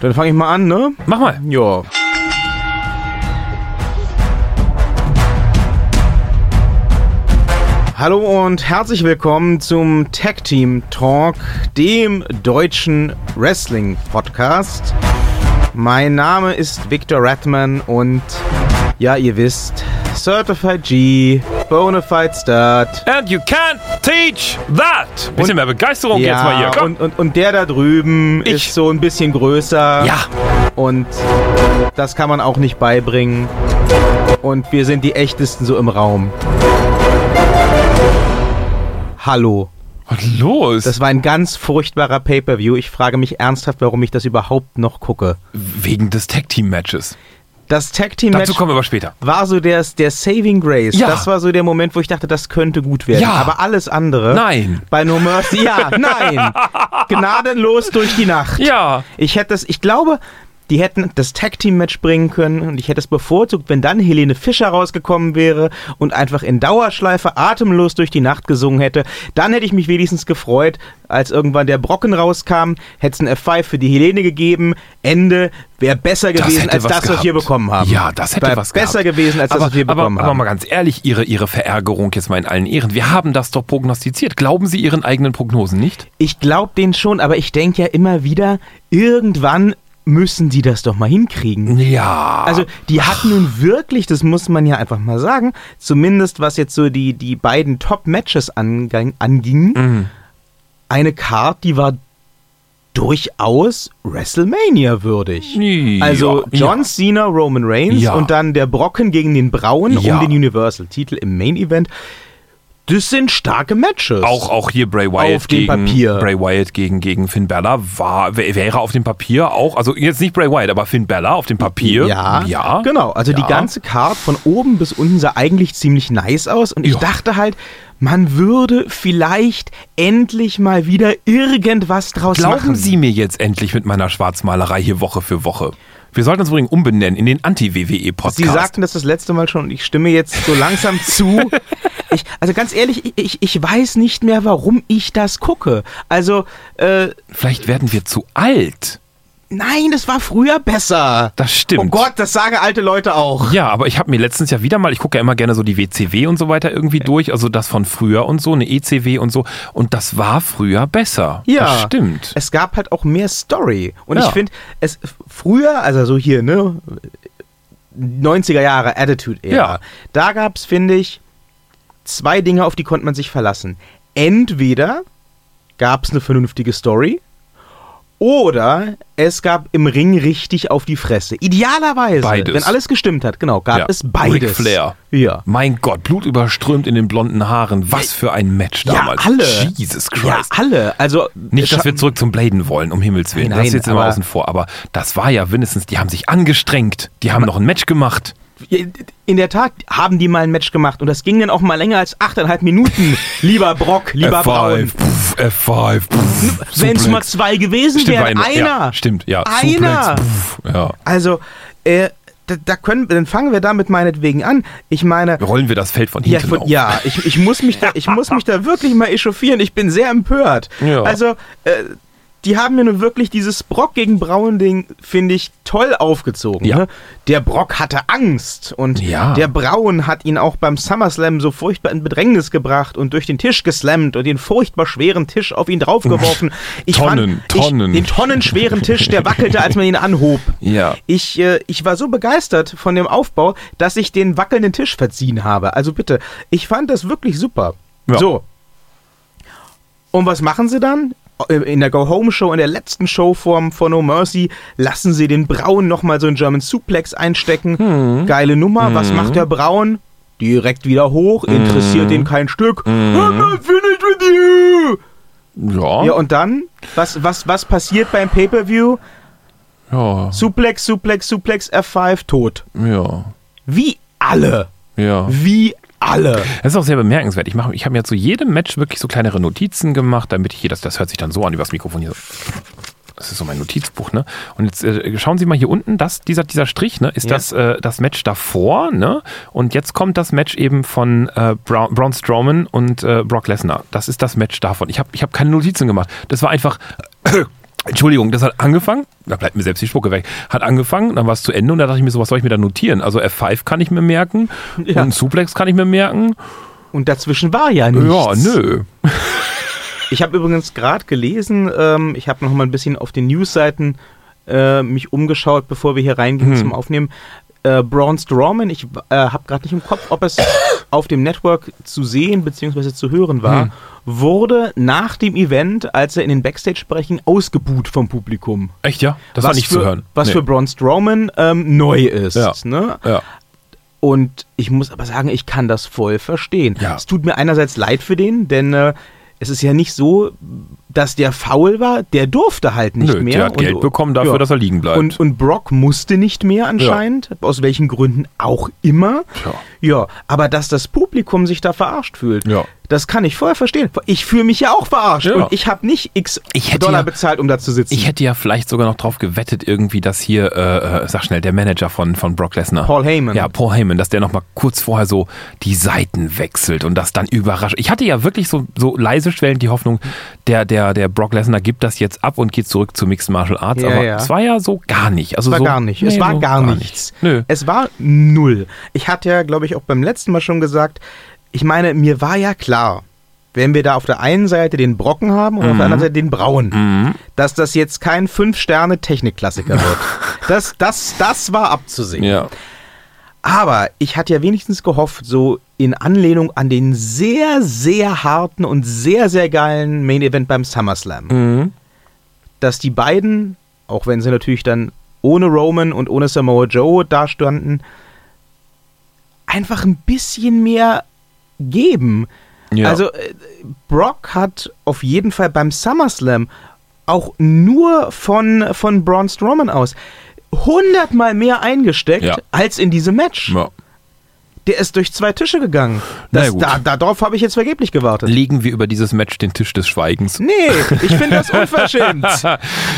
Dann fange ich mal an, ne? Mach mal. Ja. Hallo und herzlich willkommen zum Tag Team Talk, dem deutschen Wrestling Podcast. Mein Name ist Victor Ratman und ja, ihr wisst, Certified G, Bonafide Start. And you can't teach that. Bisschen Und- mehr Begeisterung jetzt mal hier. Komm. Und, und, und der da drüben Ich. ist so ein bisschen größer. ja. Und das kann man auch nicht beibringen. Und wir sind die echtesten so im Raum. Hallo. Was los? Das war ein ganz furchtbarer Pay-Per-View. Ich frage mich ernsthaft, warum ich das überhaupt noch gucke. Wegen des Tag Team Matches. Das Tag Team Match Dazu kommen wir aber später. war so der, der Saving Grace. Ja. Das war so der Moment, wo ich dachte, das könnte gut werden. Ja. Aber alles andere. Nein. Bei No Mercy, ja, nein. Gnadenlos durch die Nacht. Ja. Ich hätte es, ich glaube, die hätten das Tag Team Match bringen können und ich hätte es bevorzugt, wenn dann Helene Fischer rausgekommen wäre und einfach in Dauerschleife atemlos durch die Nacht gesungen hätte. Dann hätte ich mich wenigstens gefreut, als irgendwann der Brocken rauskam, hätte es ein F5 für die Helene gegeben. Ende wäre besser Das gewesen als das, was wir gehabt. bekommen haben. Ja, das hätte Wär was besser gehabt. gewesen als das, aber, was wir bekommen aber, aber haben. mal ganz ehrlich, ihre, ihre Verärgerung jetzt mal in allen Ehren. Wir haben das doch prognostiziert. Glauben Sie Ihren eigenen Prognosen nicht? Ich glaube den schon, aber ich denke ja immer wieder, irgendwann müssen die das doch mal hinkriegen. Ja. Also die hatten nun wirklich, das muss man ja einfach mal sagen, zumindest was jetzt so die, die beiden Top-Matches anging, Mhm. eine Card, die war durchaus WrestleMania würdig. Ja, Also John ja. Cena, Roman Reigns Ja. und dann der Brocken gegen den Braun um den Universal-Titel im Main-Event. Das sind starke Matches. Auch, auch hier Bray Wyatt Auf gegen Papier. Bray Wyatt gegen, gegen Finn Balor war, wär- wäre auf dem Papier auch, also jetzt nicht Bray Wyatt, aber Finn Balor auf dem Papier. Ja, ja genau. Also die Ja. ganze Card von oben bis unten sah eigentlich ziemlich nice aus und ich Ja. dachte halt, man würde vielleicht endlich mal wieder irgendwas draus Glauben machen. Sie mir jetzt endlich mit meiner Schwarzmalerei hier Woche für Woche. Wir sollten uns übrigens umbenennen in den Anti-WWE-Podcast. Sie sagten das das letzte Mal schon und ich stimme jetzt so langsam zu. Ich, also ganz ehrlich, ich- ich, weiß nicht mehr, warum ich das gucke. Also, äh, Vielleicht werden wir zu alt. Nein, das war früher besser. Das stimmt. Oh Gott, das sagen alte Leute auch. Ja, aber ich habe mir letztens ja wieder mal, ich gucke ja immer gerne so die WCW und so weiter irgendwie durch, also das von früher und so, eine ECW und so. Und das war früher besser. Ja, Das stimmt. Es gab halt auch mehr Story. Und Ja. ich finde, es früher, also so hier, ne, 90er Jahre Attitude-Ära, Ja. da gab es, finde ich, zwei Dinge, auf die konnte man sich verlassen. Entweder gab es eine vernünftige Story oder es gab im Ring richtig auf die Fresse. Idealerweise, Beides. wenn alles gestimmt hat, genau, gab Ja. es beides. Ric Flair. Ja. Mein Gott, Blut überströmt in den blonden Haaren. Was für ein Match damals. Ja, alle. Jesus Ja, Christ. alle. Also Nicht, dass wir zurück zum Bladen wollen, um Himmels Willen. Nein, das ist jetzt immer außen vor. Aber das war ja mindestens, die haben sich angestrengt. Die haben noch ein Match gemacht. In der Tat haben die mal ein Match gemacht und das ging dann auch mal länger als 8,5 Minuten. lieber Brock, lieber Braun. Pff, F5, pff, Wenn es mal zwei gewesen Stimmt, wären, war einer. Ja, stimmt, ja. Einer. Suplex, pff, ja. Also, äh, da, da können, dann fangen wir damit meinetwegen an. Ich meine, Rollen wir das Feld von ja, hinten von, auf. ja ich, ich, muss mich da, ich muss mich da wirklich mal echauffieren. Ich bin sehr empört. Ja. Also, äh, die haben mir nun wirklich dieses Brock gegen Braun-Ding, finde ich, toll aufgezogen. Ja. Ne? Der Brock hatte Angst und Ja. der Braun hat ihn auch beim SummerSlam so furchtbar in Bedrängnis gebracht und durch den Tisch geslammt und den furchtbar schweren Tisch auf ihn draufgeworfen. Ich Tonnen, fand, Tonnen. Ich, den tonnenschweren Tisch, der wackelte, als man ihn anhob. Ja. Ich, äh, ich war so begeistert von dem Aufbau, dass ich den wackelnden Tisch verziehen habe. Also bitte, ich fand das wirklich super. Ja. So. Und was machen sie dann? In der Go-Home-Show, in der letzten Show vom, von No Mercy, lassen sie den Braun nochmal so einen German Suplex einstecken. Hm. Geile Nummer. Was macht der Braun? Direkt wieder hoch, interessiert Hm. den kein Stück. I'm not finished with you! Ja. Ja, und dann? Was, was, was passiert beim Pay-Per-View? ja. Suplex, Suplex, Suplex, F5, tot. Ja. Wie alle. Ja. Wie alle. Das ist auch sehr bemerkenswert. Ich, ich habe mir zu jedem Match wirklich so kleinere Notizen gemacht, damit ich hier, das, das hört sich dann so an übers Mikrofon hier so. Das ist so mein Notizbuch, ne? Und jetzt äh, schauen Sie mal hier unten, das, dieser, dieser Strich, ne, ist Ja. das, äh, das Match davor, ne? Und jetzt kommt das Match eben von äh, Braun, Braun Strowman und äh, Brock Lesnar. Das ist das Match davon. Ich habe ich hab keine Notizen gemacht. Das war einfach Entschuldigung, das hat angefangen, da bleibt mir selbst die Spucke weg, hat angefangen, dann war es zu Ende und da dachte ich mir so, was soll ich mir da notieren? Also F5 kann ich mir merken Ja. und Suplex kann ich mir merken. Und dazwischen war ja nichts. Ja, nö. Ich habe übrigens gerade gelesen, ähm, ich habe noch mal ein bisschen auf den Newsseiten äh, mich umgeschaut, bevor wir hier reingehen Hm. zum Aufnehmen. Äh, Braun Strowman, ich äh, habe gerade nicht im Kopf, ob es auf dem Network zu sehen bzw. zu hören war, Hm. wurde nach dem Event, als er in den Backstage sprechen, ausgebuht vom Publikum. Echt, ja? Das war nicht für, zu hören. Was Nee. für Braun Strowman ähm, neu ist. Ja. Ne? Ja. Und ich muss aber sagen, ich kann das voll verstehen. Ja. Es tut mir einerseits leid für den, denn äh, es ist ja nicht so, dass der faul war, der durfte halt nicht Nö, mehr. der hat Geld bekommen dafür, ja. dass er liegen bleibt. Und, und Brock musste nicht mehr anscheinend, aus welchen Gründen auch immer. Tja. Ja, aber dass das Publikum sich da verarscht fühlt, Ja. Das kann ich voll verstehen. Ich fühle mich ja auch verarscht Ja. und ich habe nicht x Ich hätte Dollar ja- bezahlt, um da zu sitzen. Ich hätte ja vielleicht sogar noch drauf gewettet, irgendwie, dass hier, äh, äh, sag schnell, der Manager von, von Brock Lesnar. Paul Heyman. Ja, Paul Heyman, dass der nochmal kurz vorher so die Seiten wechselt und das dann überrascht. Ich hatte ja wirklich so, so leise schwellend die Hoffnung, der, der, der Brock Lesnar gibt das jetzt ab und geht zurück zu Mixed Martial Arts, Ja, aber es war ja so gar nicht. Also Es war so, gar nicht. es Nee, war so gar, nichts. Nö. Es war null. Ich hatte ja, glaube ich, auch beim letzten Mal schon gesagt, ich meine, mir war ja klar, wenn wir da auf der einen Seite den Brocken haben und auf der anderen Seite den Brauen, Mhm. dass das jetzt kein Fünf-Sterne-Technikklassiker wird. Das, das, das war abzusehen. Ja. Aber ich hatte ja wenigstens gehofft, so in Anlehnung an den sehr, sehr harten und sehr, sehr geilen Main Event beim SummerSlam, Mhm. dass die beiden, auch wenn sie natürlich dann ohne Roman und ohne Samoa Joe dastanden, einfach ein bisschen mehr geben. Ja. Also äh, Brock hat auf jeden Fall beim SummerSlam auch nur von, von Braun Strowman aus hundertmal mehr eingesteckt Ja. als in diesem Match. ja. Der ist durch zwei Tische gegangen. Das, da, darauf habe ich jetzt vergeblich gewartet. Legen wir über dieses Match den Tisch des Schweigens. Nee, ich finde das unverschämt.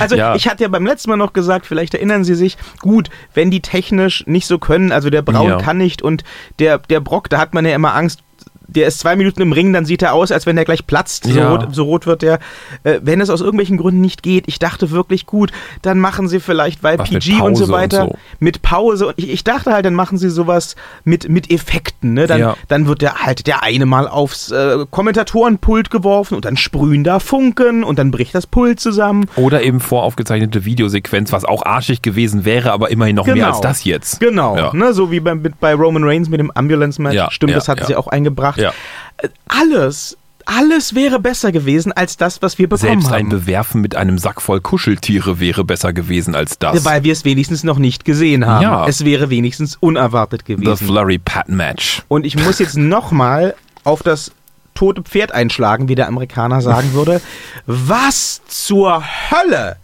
Also Ja. ich hatte ja beim letzten Mal noch gesagt, vielleicht erinnern Sie sich, gut, wenn die technisch nicht so können, also der Braun Ja. kann nicht und der, der Brock, da hat man ja immer Angst, der ist zwei Minuten im Ring, dann sieht er aus, als wenn der gleich platzt. So, Ja. rot, so rot wird der. Äh, wenn es aus irgendwelchen Gründen nicht geht, ich dachte wirklich gut, dann machen sie vielleicht, weil Was PG und so und weiter, so. mit Pause. Und ich, ich dachte halt, dann machen sie sowas mit, mit Effekten. Ne? Dann, Ja. dann wird der halt der eine mal aufs äh, Kommentatorenpult geworfen und dann sprühen da Funken und dann bricht das Pult zusammen. Oder eben voraufgezeichnete Videosequenz, was auch arschig gewesen wäre, aber immerhin noch mehr als das jetzt. Genau, Ja. ne, so wie bei, mit, bei Roman Reigns mit dem Ambulance-Match. Stimmt, das hat sie auch eingebracht. Ja. Äh, Alles, alles wäre besser gewesen als das, was wir bekommen Selbst ein haben. Bewerfen mit einem Sack voll Kuscheltiere wäre besser gewesen als das. weil wir es wenigstens noch nicht gesehen haben. Ja. Es wäre wenigstens unerwartet The gewesen. Flurry Pat Match. Und ich muss jetzt nochmal auf das tote Pferd einschlagen, wie der Amerikaner sagen würde. Was zur Hölle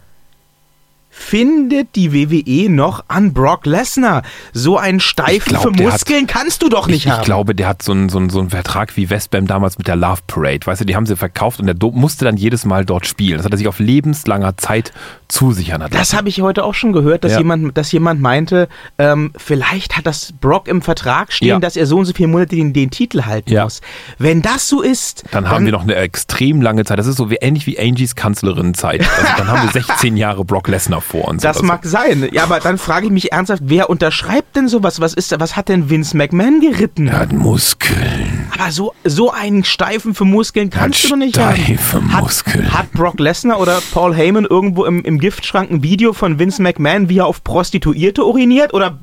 findet die WWE noch an Brock Lesnar? So einen Steifen glaub, für der hat- Muskeln kannst du doch nicht Ich, haben. ich glaube, der hat so einen, so, einen, so einen Vertrag wie Westbam damals mit der Love Parade. Weißt du, die haben sie verkauft und der musste dann jedes Mal dort spielen. Das hat er sich auf lebenslanger Zeit zusichern hat Das habe ich heute auch schon gehört, dass, Ja. jemand, dass jemand meinte, ähm, vielleicht hat das Brock im Vertrag stehen, Ja. dass er so und so viele Monate den, den Titel halten Ja. muss. Wenn das so ist, Dann haben wir noch eine extrem lange Zeit. Das ist so wie, ähnlich wie Angies Kanzlerin-Zeit. Also dann haben wir 16 Jahre Brock Lesnar vor uns. Das oder so. mag sein. Ja, aber dann frage ich mich ernsthaft, wer unterschreibt denn sowas? Was ist, was hat denn Vince McMahon geritten? Er hat Muskeln. Aber so, so einen Steifen für Muskeln kannst Hat du doch nicht steife haben. Hat, Muskeln. hat Brock Lesnar oder Paul Heyman irgendwo im, im Giftschrank ein Video von Vince McMahon, wie er auf Prostituierte uriniert? Oder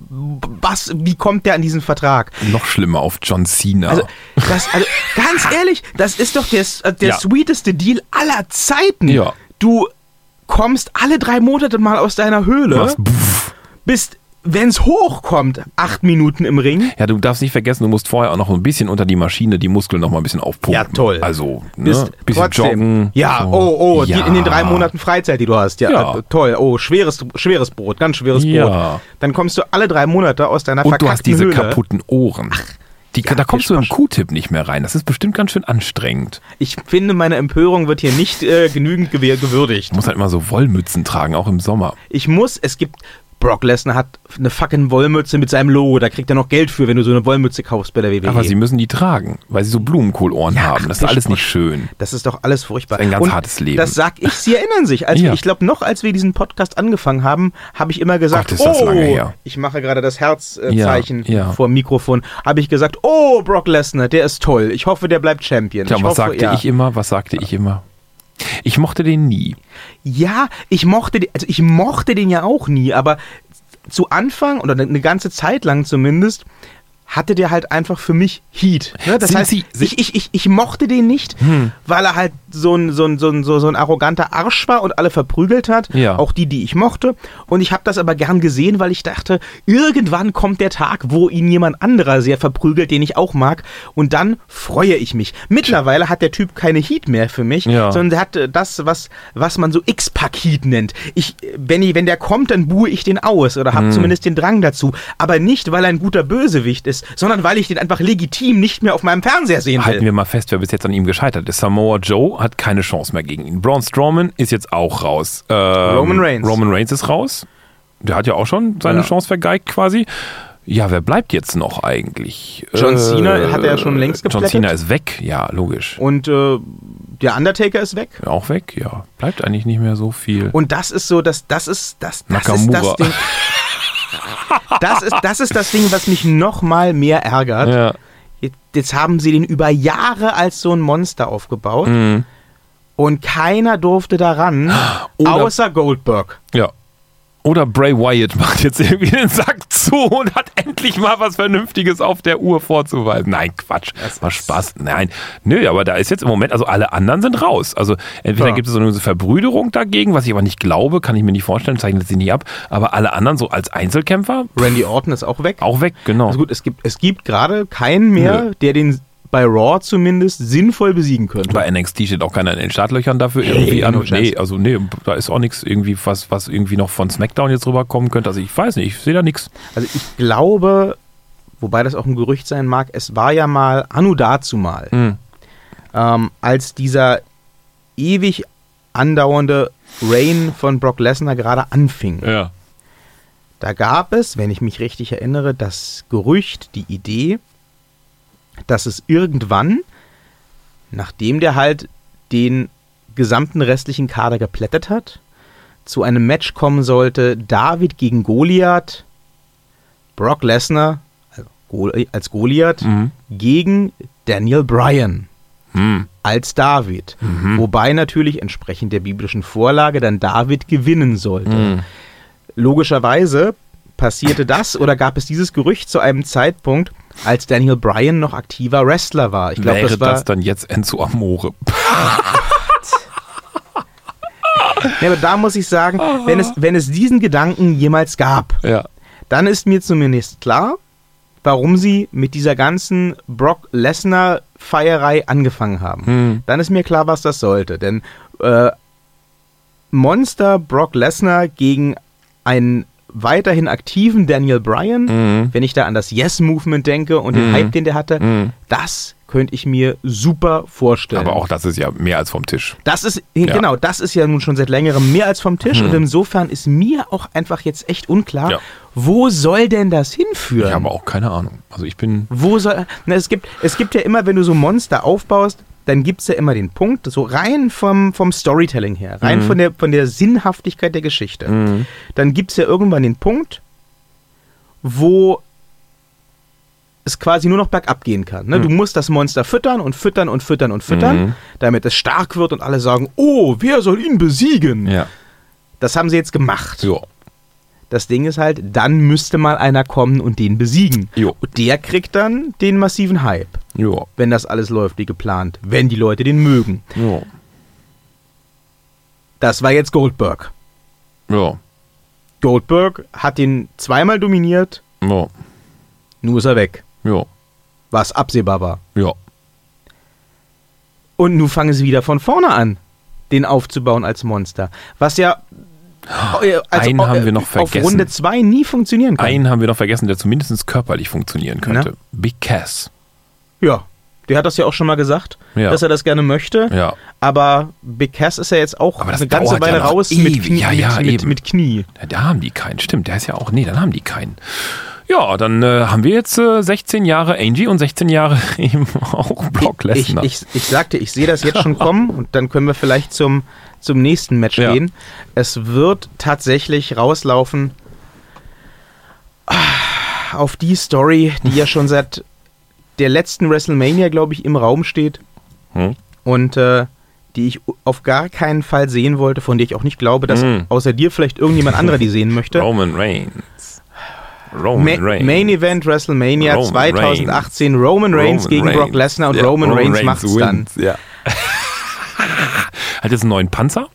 was, wie kommt der an diesen Vertrag? Noch schlimmer auf John Cena. Also, das, also ganz ehrlich, das ist doch der, der Ja. sweeteste Deal aller Zeiten. Ja. Du kommst alle drei Monate mal aus deiner Höhle, bist, wenn's hochkommt, acht Minuten im Ring. Ja, du darfst nicht vergessen, du musst vorher auch noch ein bisschen unter die Maschine die Muskeln noch mal ein bisschen aufpumpen. Ja, toll. Also, ne? Bist bisschen trotzdem, joggen. Ja, so. oh, oh, ja. Die, in den drei Monaten Freizeit, die du hast. Ja, Ja. äh, toll. Oh, schweres, schweres Brot, ganz schweres Ja. Brot. Dann kommst du alle drei Monate aus deiner Und du hast diese Höhle. kaputten Ohren. Die, ja, da kommst du im Fischmarsch. Q-Tip nicht mehr rein. Das ist bestimmt ganz schön anstrengend. Ich finde, meine Empörung wird hier nicht äh, genügend gewürdigt. Du musst halt immer so Wollmützen tragen, auch im Sommer. Ich muss, es gibt Brock Lesnar hat eine fucking Wollmütze mit seinem Logo. Da kriegt er noch Geld für, wenn du so eine Wollmütze kaufst bei der WWE. Aber sie müssen die tragen, weil sie so Blumenkohlohren Ja, haben. Das ist alles nicht schön. Das ist doch alles furchtbar. Das ist ein ganz Und hartes Leben. Das sag ich, Sie erinnern sich. Als Ja. wir, ich glaube, noch als wir diesen Podcast angefangen haben, habe ich immer gesagt, Gott, ist das oh, lange her. ich mache gerade das Herzzeichen Ja, äh, ja. vor dem Mikrofon, habe ich gesagt, oh, Brock Lesnar, der ist toll. Ich hoffe, der bleibt Champion. Tja, ich was hoffe, sagte ich immer? Was sagte ich immer? Ich mochte den nie. Ja, ich mochte den, also ich mochte den ja auch nie, aber zu Anfang oder eine ganze Zeit lang zumindest hatte der halt einfach für mich Heat. Ne? Das Sind heißt, Sie- ich, ich, ich, ich mochte den nicht, Hm. weil er halt so ein, so, ein, so, ein, so, ein arroganter Arsch war und alle verprügelt hat. Ja. Auch die, die ich mochte. Und ich habe das aber gern gesehen, weil ich dachte, irgendwann kommt der Tag, wo ihn jemand anderer sehr verprügelt, den ich auch mag. Und dann freue ich mich. Mittlerweile hat der Typ keine Heat mehr für mich, Ja. sondern der hat äh, das, was, was man so X-Pack-Heat nennt. Ich, wenn, ich, wenn der kommt, dann buhe ich den aus oder Hm. habe zumindest den Drang dazu. Aber nicht, weil er ein guter Bösewicht ist, sondern weil ich den einfach legitim nicht mehr auf meinem Fernseher sehen Halten will. wir mal fest, wer bis jetzt an ihm gescheitert ist. Samoa Joe hat keine Chance mehr gegen ihn. Braun Strowman ist jetzt auch raus. Ähm, Roman Reigns. Roman Reigns ist raus. Der hat ja auch schon seine Ja. Chance vergeigt quasi. Ja, wer bleibt jetzt noch eigentlich? John Cena hat er ja schon längst John geplättet. Cena ist weg, ja, logisch. Und äh, der Undertaker ist weg. Auch weg, ja. Bleibt eigentlich nicht mehr so viel. Und das ist so, das, das ist das, das ist Nakamura. das Ding. Das ist, das ist das Ding, was mich noch mal mehr ärgert. ja. Jetzt, jetzt haben sie den über Jahre als so ein Monster aufgebaut Mhm. und keiner durfte daran, Oder- außer Goldberg. ja. Oder Bray Wyatt macht jetzt irgendwie den Sack zu und hat endlich mal was Vernünftiges auf der Uhr vorzuweisen. Nein, Quatsch. Das war Spaß. Nein. Nö, aber da ist jetzt im Moment, also alle anderen sind raus. Also entweder Ja. gibt es so eine Verbrüderung dagegen, was ich aber nicht glaube, kann ich mir nicht vorstellen, zeichnet sie nie ab. Aber alle anderen so als Einzelkämpfer Randy Orton ist auch weg. auch weg, genau. Also gut, es gibt, es gibt gerade keinen mehr, Nö. der den bei Raw zumindest sinnvoll besiegen könnte. Bei NXT steht auch keiner in den Startlöchern dafür irgendwie Nee, an. Nee, also nee, da ist auch nichts irgendwie, was, was irgendwie noch von SmackDown jetzt rüberkommen könnte. Also ich weiß nicht, ich sehe da nichts. Also ich glaube, wobei das auch ein Gerücht sein mag, es war ja mal Anno dazu mal, Hm. ähm, als dieser ewig andauernde Reign von Brock Lesnar gerade anfing. Ja. Da gab es, wenn ich mich richtig erinnere, das Gerücht, die Idee, dass es irgendwann, nachdem der halt den gesamten restlichen Kader geplättet hat, zu einem Match kommen sollte, David gegen Goliath, Brock Lesnar also als Goliath Mhm. gegen Daniel Bryan Hm. als David. Wobei natürlich entsprechend der biblischen Vorlage dann David gewinnen sollte. Mhm. Logischerweise passierte das oder gab es dieses Gerücht zu einem Zeitpunkt, als Daniel Bryan noch aktiver Wrestler war. Ich glaube, Wäre das war. das dann jetzt Enzo Amore? Nee, aber da muss ich sagen, wenn es, wenn es diesen Gedanken jemals gab, Ja. dann ist mir zumindest klar, warum sie mit dieser ganzen Brock Lesnar-Feierei angefangen haben. Hm. Dann ist mir klar, was das sollte. Denn äh, Monster Brock Lesnar gegen einen weiterhin aktiven Daniel Bryan, Mhm. wenn ich da an das Yes-Movement denke und den Mhm. Hype, den der hatte, Mhm. das könnte ich mir super vorstellen. Aber auch das ist ja mehr als vom Tisch. Das ist, Ja. genau, das ist ja nun schon seit längerem mehr als vom Tisch Mhm. und insofern ist mir auch einfach jetzt echt unklar, Ja. wo soll denn das hinführen? Ich habe auch keine Ahnung. Also ich bin. Wo soll. Na, es, gibt, es gibt ja immer, wenn du so Monster aufbaust, dann gibt es ja immer den Punkt, so rein vom, vom Storytelling her, rein Mhm. von, der, von der Sinnhaftigkeit der Geschichte. Mhm. Dann gibt es ja irgendwann den Punkt, wo es quasi nur noch bergab gehen kann. Ne? Du musst das Monster füttern und füttern und füttern und füttern, Mhm. damit es stark wird und alle sagen, oh, wer soll ihn besiegen? Ja. Das haben sie jetzt gemacht. Jo. Das Ding ist halt, dann müsste mal einer kommen und den besiegen. Jo. Und der kriegt dann den massiven Hype Jo. wenn das alles läuft wie geplant, wenn die Leute den mögen. Jo. Das war jetzt Goldberg. Jo. Goldberg hat ihn zweimal dominiert, Jo. nur ist er weg, Jo. was absehbar war. Jo. Und nun fangen sie wieder von vorne an, den aufzubauen als Monster. Was ja also, Einen haben wir noch auf vergessen. Runde 2 nie funktionieren kann. Einen haben wir noch vergessen, der zumindest körperlich funktionieren könnte. Big Cass. Ja, Der hat das ja auch schon mal gesagt, Ja. dass er das gerne möchte. Ja. Aber Big Cass ist ja jetzt auch eine ganze ja Weile noch raus mit. Knie. Ja, ja, mit, mit, mit Knie. Ja, da haben die keinen. Stimmt, der ist ja auch. Nee, dann haben die keinen. Ja, dann äh, haben wir jetzt äh, 16 Jahre Angie und 16 Jahre eben auch Brock Ich, Lesnar. ich, ich sagte, ich sehe das jetzt schon kommen und dann können wir vielleicht zum, zum nächsten Match Ja. gehen. Es wird tatsächlich rauslaufen ah, auf die Story, die ja schon seit der letzten WrestleMania, glaube ich, im Raum steht Hm? und äh, die ich auf gar keinen Fall sehen wollte, von der ich auch nicht glaube, dass Hm. außer dir vielleicht irgendjemand anderer die sehen möchte. Roman Reigns. Roman Ma Reigns. Main Event WrestleMania Roman 2018, Roman Reigns Roman gegen Brock Reigns. Lesnar und Ja, Roman, Reigns, macht's dann. wins, Ja. Hat jetzt einen neuen Panzer.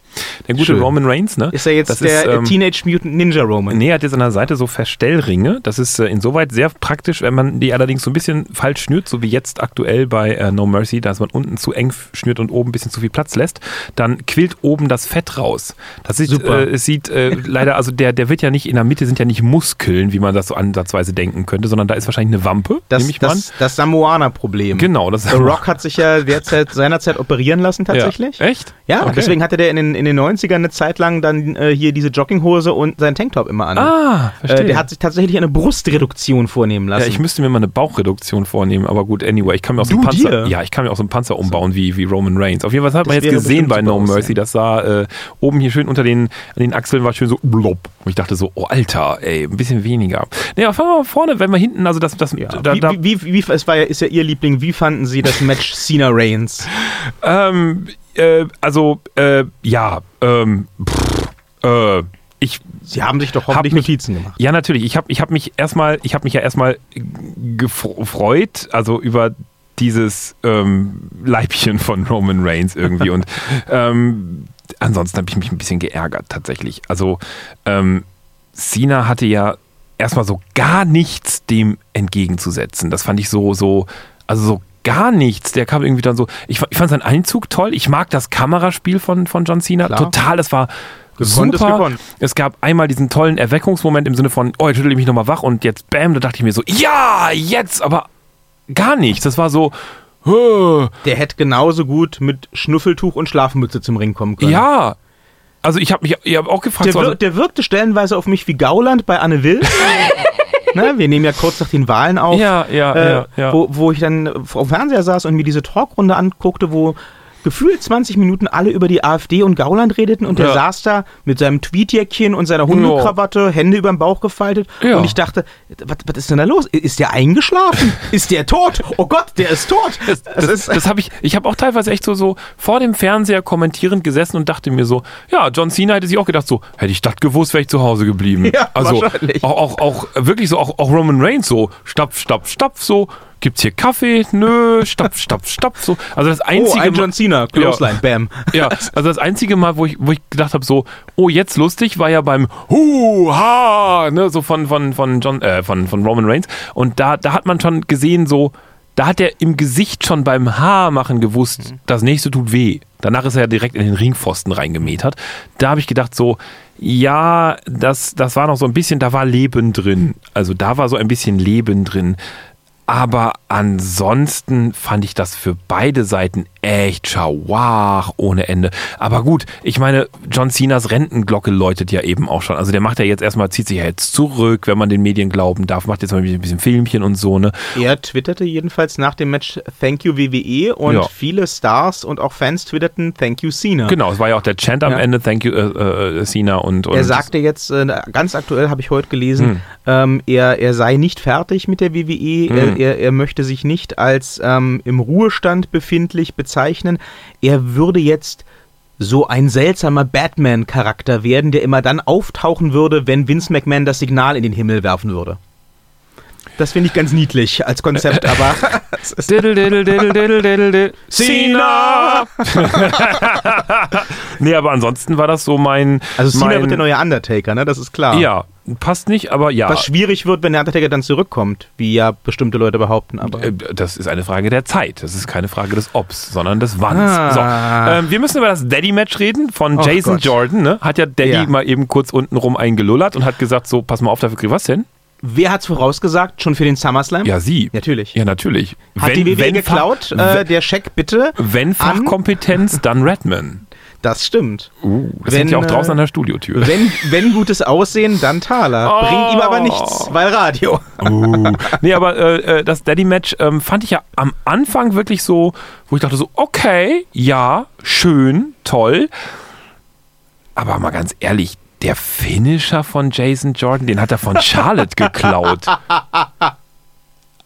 Der gute Schön. Roman Reigns, ne? Ist er jetzt Das der ist, ähm, Teenage Mutant Ninja Roman? Nee, er hat jetzt an der Seite so Verstellringe. Das ist äh, insoweit sehr praktisch, wenn man die allerdings so ein bisschen falsch schnürt, so wie jetzt aktuell bei äh, No Mercy, dass man unten zu eng schnürt und oben ein bisschen zu viel Platz lässt. Dann quillt oben das Fett raus. Das sieht, Super. äh, es sieht äh, leider, also der, der wird ja nicht, in der Mitte sind ja nicht Muskeln, wie man das so ansatzweise denken könnte, sondern da ist wahrscheinlich eine Wampe, Das, nehme ich mal an. das, das Samoaner-Problem. Genau, das The Rock hat sich ja derzeit seinerzeit operieren lassen tatsächlich. Ja. Echt? Ja, Okay. deswegen hatte der in den, in den 90ern eine Zeit lang dann äh, hier diese Jogginghose und seinen Tanktop immer an. Ah, verstehe. äh, der hat sich tatsächlich eine Brustreduktion vornehmen lassen. ja, ich müsste mir mal eine Bauchreduktion vornehmen, aber gut, anyway, ich kann mir auch so einen Panzer, dir? ja, ich kann mir auch so einen Panzer umbauen wie, wie Roman Reigns. Auf jeden Fall hat man Das jetzt wäre gesehen bei No aussehen. Mercy, das sah äh, oben hier schön unter den, an den Achseln war schön so blob. Und ich dachte so, oh Alter, ey, ein bisschen weniger. Naja, fangen wir mal vorne, wenn wir hinten, also das, das, ja. da, wie, da, wie, wie, wie, es war ja, ist ja ihr Liebling. Wie fanden Sie das Match Cena Reigns? ähm, äh, also, äh, ja, ähm, pff, äh, ich Sie haben sich doch hoffentlich mich- Notizen gemacht. Ja, natürlich. Ich habe ich hab mich erstmal, ich habe mich ja erstmal gefreut, also über dieses ähm, Leibchen von Roman Reigns irgendwie. Und ähm, ansonsten habe ich mich ein bisschen geärgert tatsächlich. Also ähm, Cena hatte ja erstmal so gar nichts dem entgegenzusetzen. Das fand ich so, so, also so gar nichts. Der kam irgendwie dann so, ich, ich fand seinen Einzug toll. Ich mag das Kameraspiel von, von John Cena Klar. total. Das war Gekonnt ist super. Es gab einmal diesen tollen Erweckungsmoment im Sinne von, oh, jetzt schüttel ich mich nochmal wach und jetzt bam, da dachte ich mir so, ja, jetzt, aber gar nichts. Das war so. Der hätte genauso gut mit Schnuffeltuch und Schlafmütze zum Ring kommen können. ja. Also ich habe mich ich hab auch gefragt, Der, so, wir, also, der wirkte stellenweise auf mich wie Gauland bei Anne Will. ne, wir nehmen ja kurz nach den Wahlen auf. ja, ja, äh, ja, ja. Wo, wo ich dann auf dem Fernseher saß und mir diese Talkrunde anguckte, wo gefühlt 20 Minuten alle über die AfD und Gauland redeten und der Ja. saß da mit seinem Tweetjäckchen und seiner Hundekrawatte, Hände über den Bauch gefaltet und ich dachte, was, was ist denn da los? Ist der eingeschlafen? ist der tot? Oh Gott, der ist tot! das, das, das habe ich, ich habe auch teilweise echt so, so vor dem Fernseher kommentierend gesessen und dachte mir so, ja, John Cena hätte sich auch gedacht, so, hätte ich das gewusst, wäre ich zu Hause geblieben. Ja, also wahrscheinlich. auch, auch, auch wirklich so, auch, auch Roman Reigns so, stapf, stapf, stapf, so, gibt's hier Kaffee? Nö, stapf, stapf, stapf, so. Also das oh, einzige ein John Cena, Clothesline, bam. Ja, also das einzige Mal, wo ich, wo ich gedacht habe, so, oh, jetzt lustig, war ja beim Hu, ha, ne, so von, von, von John, äh, von, von Roman Reigns. Und da, da hat man schon gesehen, so, da hat er im Gesicht schon beim Haar machen gewusst, das nächste tut weh. Danach ist er ja direkt in den Ringpfosten reingemetert. Da habe ich gedacht, so, ja, das, das war noch so ein bisschen, da war Leben drin. Also da war so ein bisschen Leben drin. Aber ansonsten fand ich das für beide Seiten echt schauach ohne Ende. Aber gut, ich meine, John Cenas Rentenglocke läutet ja eben auch schon. Also der macht ja jetzt erstmal, zieht sich ja jetzt zurück, wenn man den Medien glauben darf, macht jetzt mal ein bisschen Filmchen und so, ne? Er twitterte jedenfalls nach dem Match Thank you WWE und Ja. viele Stars und auch Fans twitterten Thank you Cena. Genau, es war ja auch der Chant am Ja. Ende, thank you, äh, äh, Cena und, und Er sagte jetzt, äh, ganz aktuell habe ich heute gelesen, Hm. ähm, er, er sei nicht fertig mit der WWE, Hm. Er, er, möchte sich nicht als ähm, im Ruhestand befindlich bezeichnen. Er würde jetzt so ein seltsamer Batman-Charakter werden, der immer dann auftauchen würde, wenn Vince McMahon das Signal in den Himmel werfen würde. Das finde ich ganz niedlich als Konzept, aber Diddle, diddle, diddle, diddle, diddle, diddle. Cena! nee, aber ansonsten war das so mein. also Cena mein, wird der neue Undertaker, ne? Das ist klar. Ja, passt nicht, aber ja. Was schwierig wird, wenn der Undertaker dann zurückkommt, wie ja bestimmte Leute behaupten. Aber Äh, Das ist eine Frage der Zeit. Das ist keine Frage des Obs, sondern des Wanns. Ah. So, ähm, wir müssen über das Daddy-Match reden von Och Jason Gott. Jordan. Ne? Hat ja Daddy Ja. mal eben kurz unten rum eingelullert und hat gesagt: So, pass mal auf, dafür krieg ich was denn? wer hat's vorausgesagt? Schon für den SummerSlam? Ja, sie. Natürlich. Ja, natürlich. Hat die WWE geklaut? Fach, äh, der Scheck bitte. Wenn Fachkompetenz, dann Redman. Das stimmt. Uh, das Wenn, hängt ja auch draußen äh, an der Studiotür. Wenn, wenn gutes Aussehen, dann Taler. Oh. Bringt ihm aber nichts, weil Radio. Uh. Nee, aber äh, äh, das Daddy-Match ähm, fand ich ja am Anfang wirklich so, wo ich dachte so, okay, ja, schön, toll. Aber mal ganz ehrlich, der Finisher von Jason Jordan, den hat er von Charlotte geklaut.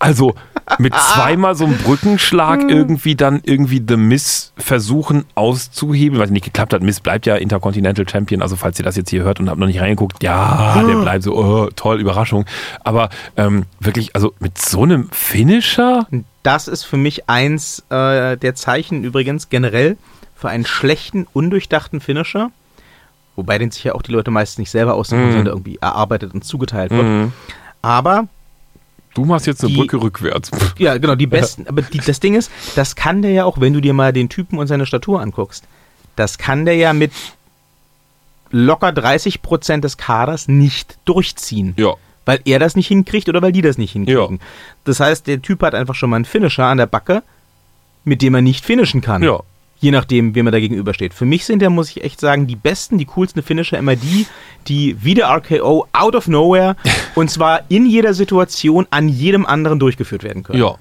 Also mit zweimal so einem Brückenschlag irgendwie dann irgendwie The Miss versuchen auszuheben, weil es nicht geklappt hat. Miss bleibt ja Intercontinental Champion, also falls ihr das jetzt hier hört und habt noch nicht reingeguckt, ja, der bleibt so, oh, toll, Überraschung. Aber ähm, wirklich, also mit so einem Finisher, Das ist für mich eins äh, der Zeichen übrigens generell für einen schlechten, undurchdachten Finisher. Wobei den sich ja auch die Leute meist nicht selber ausdenken, Mhm. sondern irgendwie erarbeitet und zugeteilt wird. Mhm. Aber du machst jetzt eine Die- Brücke rückwärts. Ja, genau, die besten. Aber die, das Ding ist, das kann der ja auch, wenn du dir mal den Typen und seine Statur anguckst, das kann der ja mit locker 30% des Kaders nicht durchziehen. Ja, Weil er das nicht hinkriegt oder weil die das nicht hinkriegen. Das heißt, der Typ hat einfach schon mal einen Finisher an der Backe, mit dem er nicht finishen kann. ja. Je nachdem, wem er da gegenübersteht. Für mich sind ja, muss ich echt sagen, die besten, die coolsten Finisher immer die, die wie der RKO out of nowhere und zwar in jeder Situation an jedem anderen durchgeführt werden können. Ja.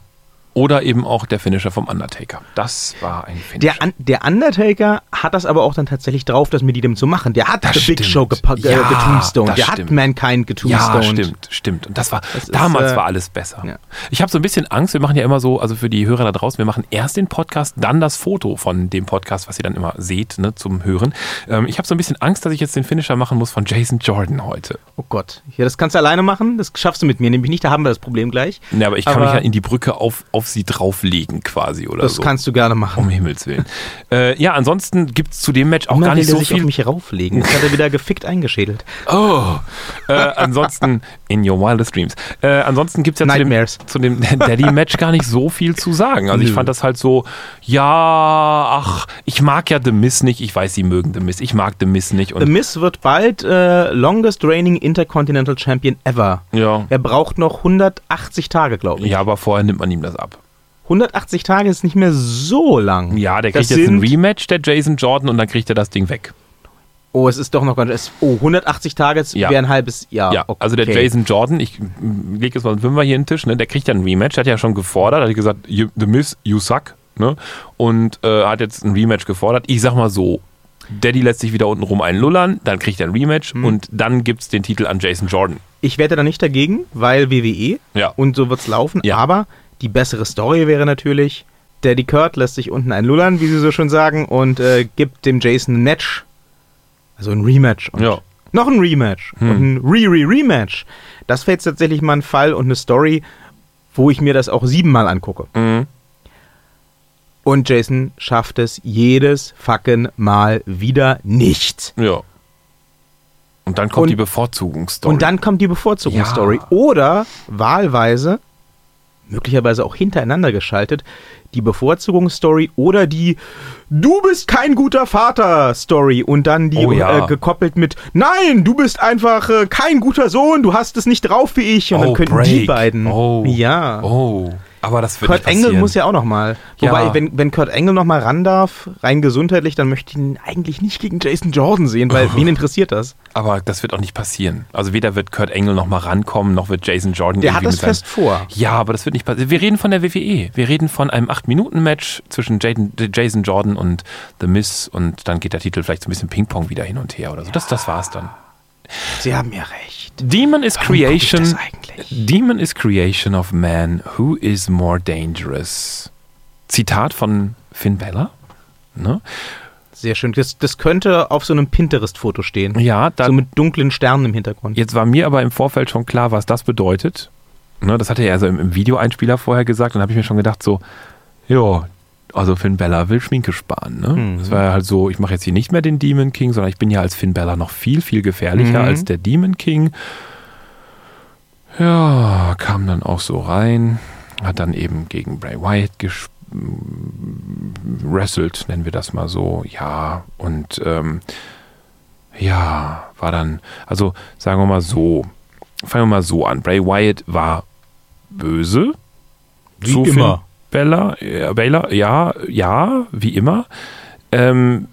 Oder eben auch der Finisher vom Undertaker. Das war ein Finisher. Der, Un der Undertaker hat das aber auch dann tatsächlich drauf, das mit jedem zu machen. Der hat Das The Big. Show gepa- ge Ja, getombstoned. Der stimmt. hat Mankind getombstoned. Ja, stimmt, stimmt. Und das war, Das ist, damals äh, war alles besser. ja. Ich habe so ein bisschen Angst, wir machen ja immer so, also für die Hörer da draußen, wir machen erst den Podcast, dann das Foto von dem Podcast, was ihr dann immer seht, ne, zum Hören. Ähm, ich habe so ein bisschen Angst, dass ich jetzt den Finisher machen muss von Jason Jordan heute. Oh Gott. Ja, das kannst du alleine machen. Das schaffst du mit mir nämlich nicht. Da haben wir das Problem gleich. Ja, aber ich kann Aber- mich ja in die Brücke auf, auf sie drauflegen quasi oder Das so. kannst du gerne machen. um Himmels Willen. äh, ja, ansonsten gibt es zu dem Match auch Immer gar nicht so sich auf viel. mich rauflegen. Jetzt hat er wieder gefickt eingeschädelt. Oh. Äh, ansonsten, in your wildest dreams. Äh, ansonsten gibt es ja zu dem, Nightmares. zu dem Daddy-Match gar nicht so viel zu sagen. Also ich fand das halt so, ja, ach, ich mag ja The Miss nicht. Ich weiß, sie mögen The Miss. Ich mag The Miss nicht. The Miz wird bald äh, longest reigning Intercontinental Champion ever. ja, Er braucht noch 180 Tage, glaube ich. ja, aber vorher nimmt man ihm das ab. 180 Tage ist nicht mehr so lang. Ja, der Das kriegt jetzt ein Rematch, der Jason Jordan, und dann kriegt er das Ding weg. Oh, es ist doch noch ganz. es- Oh, 180 Tage Ja. wäre ein halbes Jahr. Ja, also der Okay. Jason Jordan, ich lege jetzt mal einen Fünfer hier in den Tisch, ne, der kriegt ja ein Rematch, der hat ja schon gefordert, hat gesagt, you, The Miss, you suck, ne, und äh, hat jetzt ein Rematch gefordert. Ich sag mal so, Daddy lässt sich wieder unten rum einlullern, dann kriegt er ein Rematch Mhm. und dann gibt's den Titel an Jason Jordan. Ich wette da nicht dagegen, weil WWE Ja. und so wird's laufen. Ja. Aber die bessere Story wäre natürlich, Daddy Kurt lässt sich unten einlullern, wie sie so schön sagen, und äh, gibt dem Jason ein Match. Also ein Rematch. Und Ja. Noch ein Rematch. Hm. Und ein Re-Re-Rematch. Das wäre jetzt tatsächlich mal ein Fall und eine Story, wo ich mir das auch siebenmal angucke. Mhm. Und Jason schafft es jedes fucking Mal wieder nicht. Ja. Und dann kommt Und- die Bevorzugungsstory. Und dann kommt die Bevorzugungsstory. Ja. Oder wahlweise, möglicherweise auch hintereinander geschaltet, die Bevorzugungsstory oder die Du bist kein guter Vater-Story. Und dann die Oh ja. äh, gekoppelt mit Nein, du bist einfach äh, kein guter Sohn, du hast es nicht drauf wie ich. Und Oh, dann könnten die Break. beiden. Oh. Ja. Oh, aber das wird Kurt Engel muss ja auch noch mal. Wobei, Ja. wenn, wenn Kurt Engel noch mal ran darf, rein gesundheitlich, dann möchte ich ihn eigentlich nicht gegen Jason Jordan sehen, weil wen interessiert das? Aber das wird auch nicht passieren. Also weder wird Kurt Engel noch mal rankommen, noch wird Jason Jordan Der hat das fest vor. Ja, aber das wird nicht passieren. Wir reden von der WWE. Wir reden von einem 8-Minuten-Match zwischen Jaden, Jason Jordan und The Miz und dann geht der Titel vielleicht so ein bisschen Ping-Pong wieder hin und her oder so. Das, das war's dann. Sie haben ja recht. Demon is Warum creation. das eigentlich? Demon is creation of man. Who is more dangerous? Zitat von Finn Balor. Ne? Sehr schön. Das, das könnte auf so einem Pinterest-Foto stehen. Ja, da, so mit dunklen Sternen im Hintergrund. Jetzt war mir aber im Vorfeld schon klar, was das bedeutet. Ne, das hatte er also im, im Videoeinspieler vorher gesagt. Und da habe ich mir schon gedacht, so, ja, also Finn Bella will Schminke sparen. Ne? Mhm. Das war ja halt so, ich mache jetzt hier nicht mehr den Demon King, sondern ich bin ja als Finn Bella noch viel, viel gefährlicher Mhm. als der Demon King. Ja, kam dann auch so rein, hat dann eben gegen Bray Wyatt gespielt wrestelt, nennen wir das mal so, ja, und ähm, ja, war dann, also sagen wir mal so, fangen wir mal so an. Bray Wyatt war böse. Wie zu immer. Bella, ja, Baylor, ja, ja, wie immer. Ähm,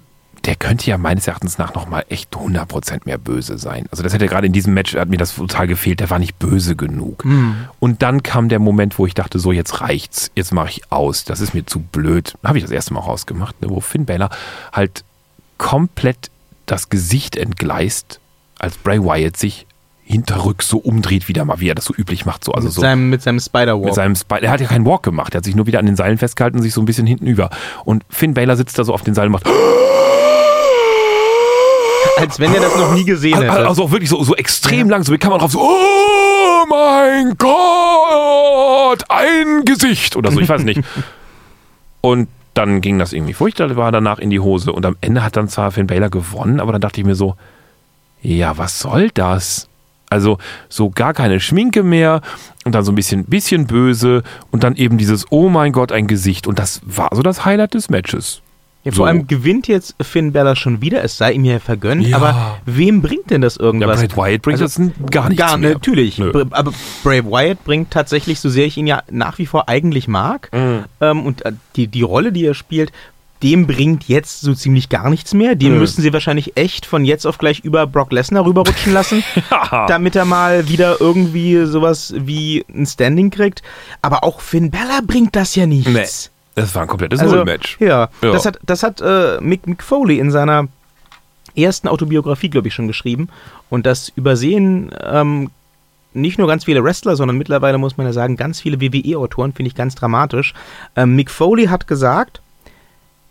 der könnte ja meines Erachtens nach nochmal echt 100% mehr böse sein. Also das hätte gerade in diesem Match, hat mir das total gefehlt, der war nicht böse genug. Und dann kam der Moment, wo ich dachte, so jetzt reicht's, jetzt mache ich aus, das ist mir zu blöd. Habe ich das erste Mal auch ausgemacht, ne, wo Finn Balor halt komplett das Gesicht entgleist, als Bray Wyatt sich hinterrücks so umdreht, wieder mal, wie er das so üblich macht. So, also mit, so seinem, mit seinem Spider-Walk. mit seinem er hat ja keinen Walk gemacht, er hat sich nur wieder an den Seilen festgehalten und sich so ein bisschen hinten über. Und Finn Balor sitzt da so auf den Seilen und macht Als wenn er das noch nie gesehen hätte. also auch wirklich so, so extrem lang, so wie kann man drauf so, oh mein Gott, ein Gesicht oder so, ich weiß nicht. und dann ging das irgendwie furchtbar, war danach in die Hose und am Ende hat dann zwar Finn Balor gewonnen, aber dann dachte ich mir so, ja, was soll das? Also so gar keine Schminke mehr und dann so ein bisschen, bisschen böse und dann eben dieses, oh mein Gott, ein Gesicht. Und das war so das Highlight des Matches. Ja, So. vor allem gewinnt jetzt Finn Balor schon wieder, es sei ihm ja vergönnt, Ja. aber wem bringt denn das Ja, irgendwas? Bray Wyatt bringt Also, das gar nichts Gar, mehr. natürlich. Nö. Aber Bray Wyatt bringt tatsächlich, so sehr ich ihn ja nach wie vor eigentlich mag, Mhm. ähm, und äh, die, die Rolle, die er spielt, dem bringt jetzt so ziemlich gar nichts mehr. Den Nö. müssten sie wahrscheinlich echt von jetzt auf gleich über Brock Lesnar rüberrutschen lassen, Ja. damit er mal wieder irgendwie sowas wie ein Standing kriegt. Aber auch Finn Balor bringt das ja nichts. Nee. Das war ein komplettes Also, Nullmatch. Ja, Ja. das hat, das hat äh, Mick, Mick Foley in seiner ersten Autobiografie, glaube ich, schon geschrieben. Und das übersehen ähm, nicht nur ganz viele Wrestler, sondern mittlerweile muss man ja sagen, ganz viele WWE-Autoren, finde ich ganz dramatisch. Ähm, Mick Foley hat gesagt,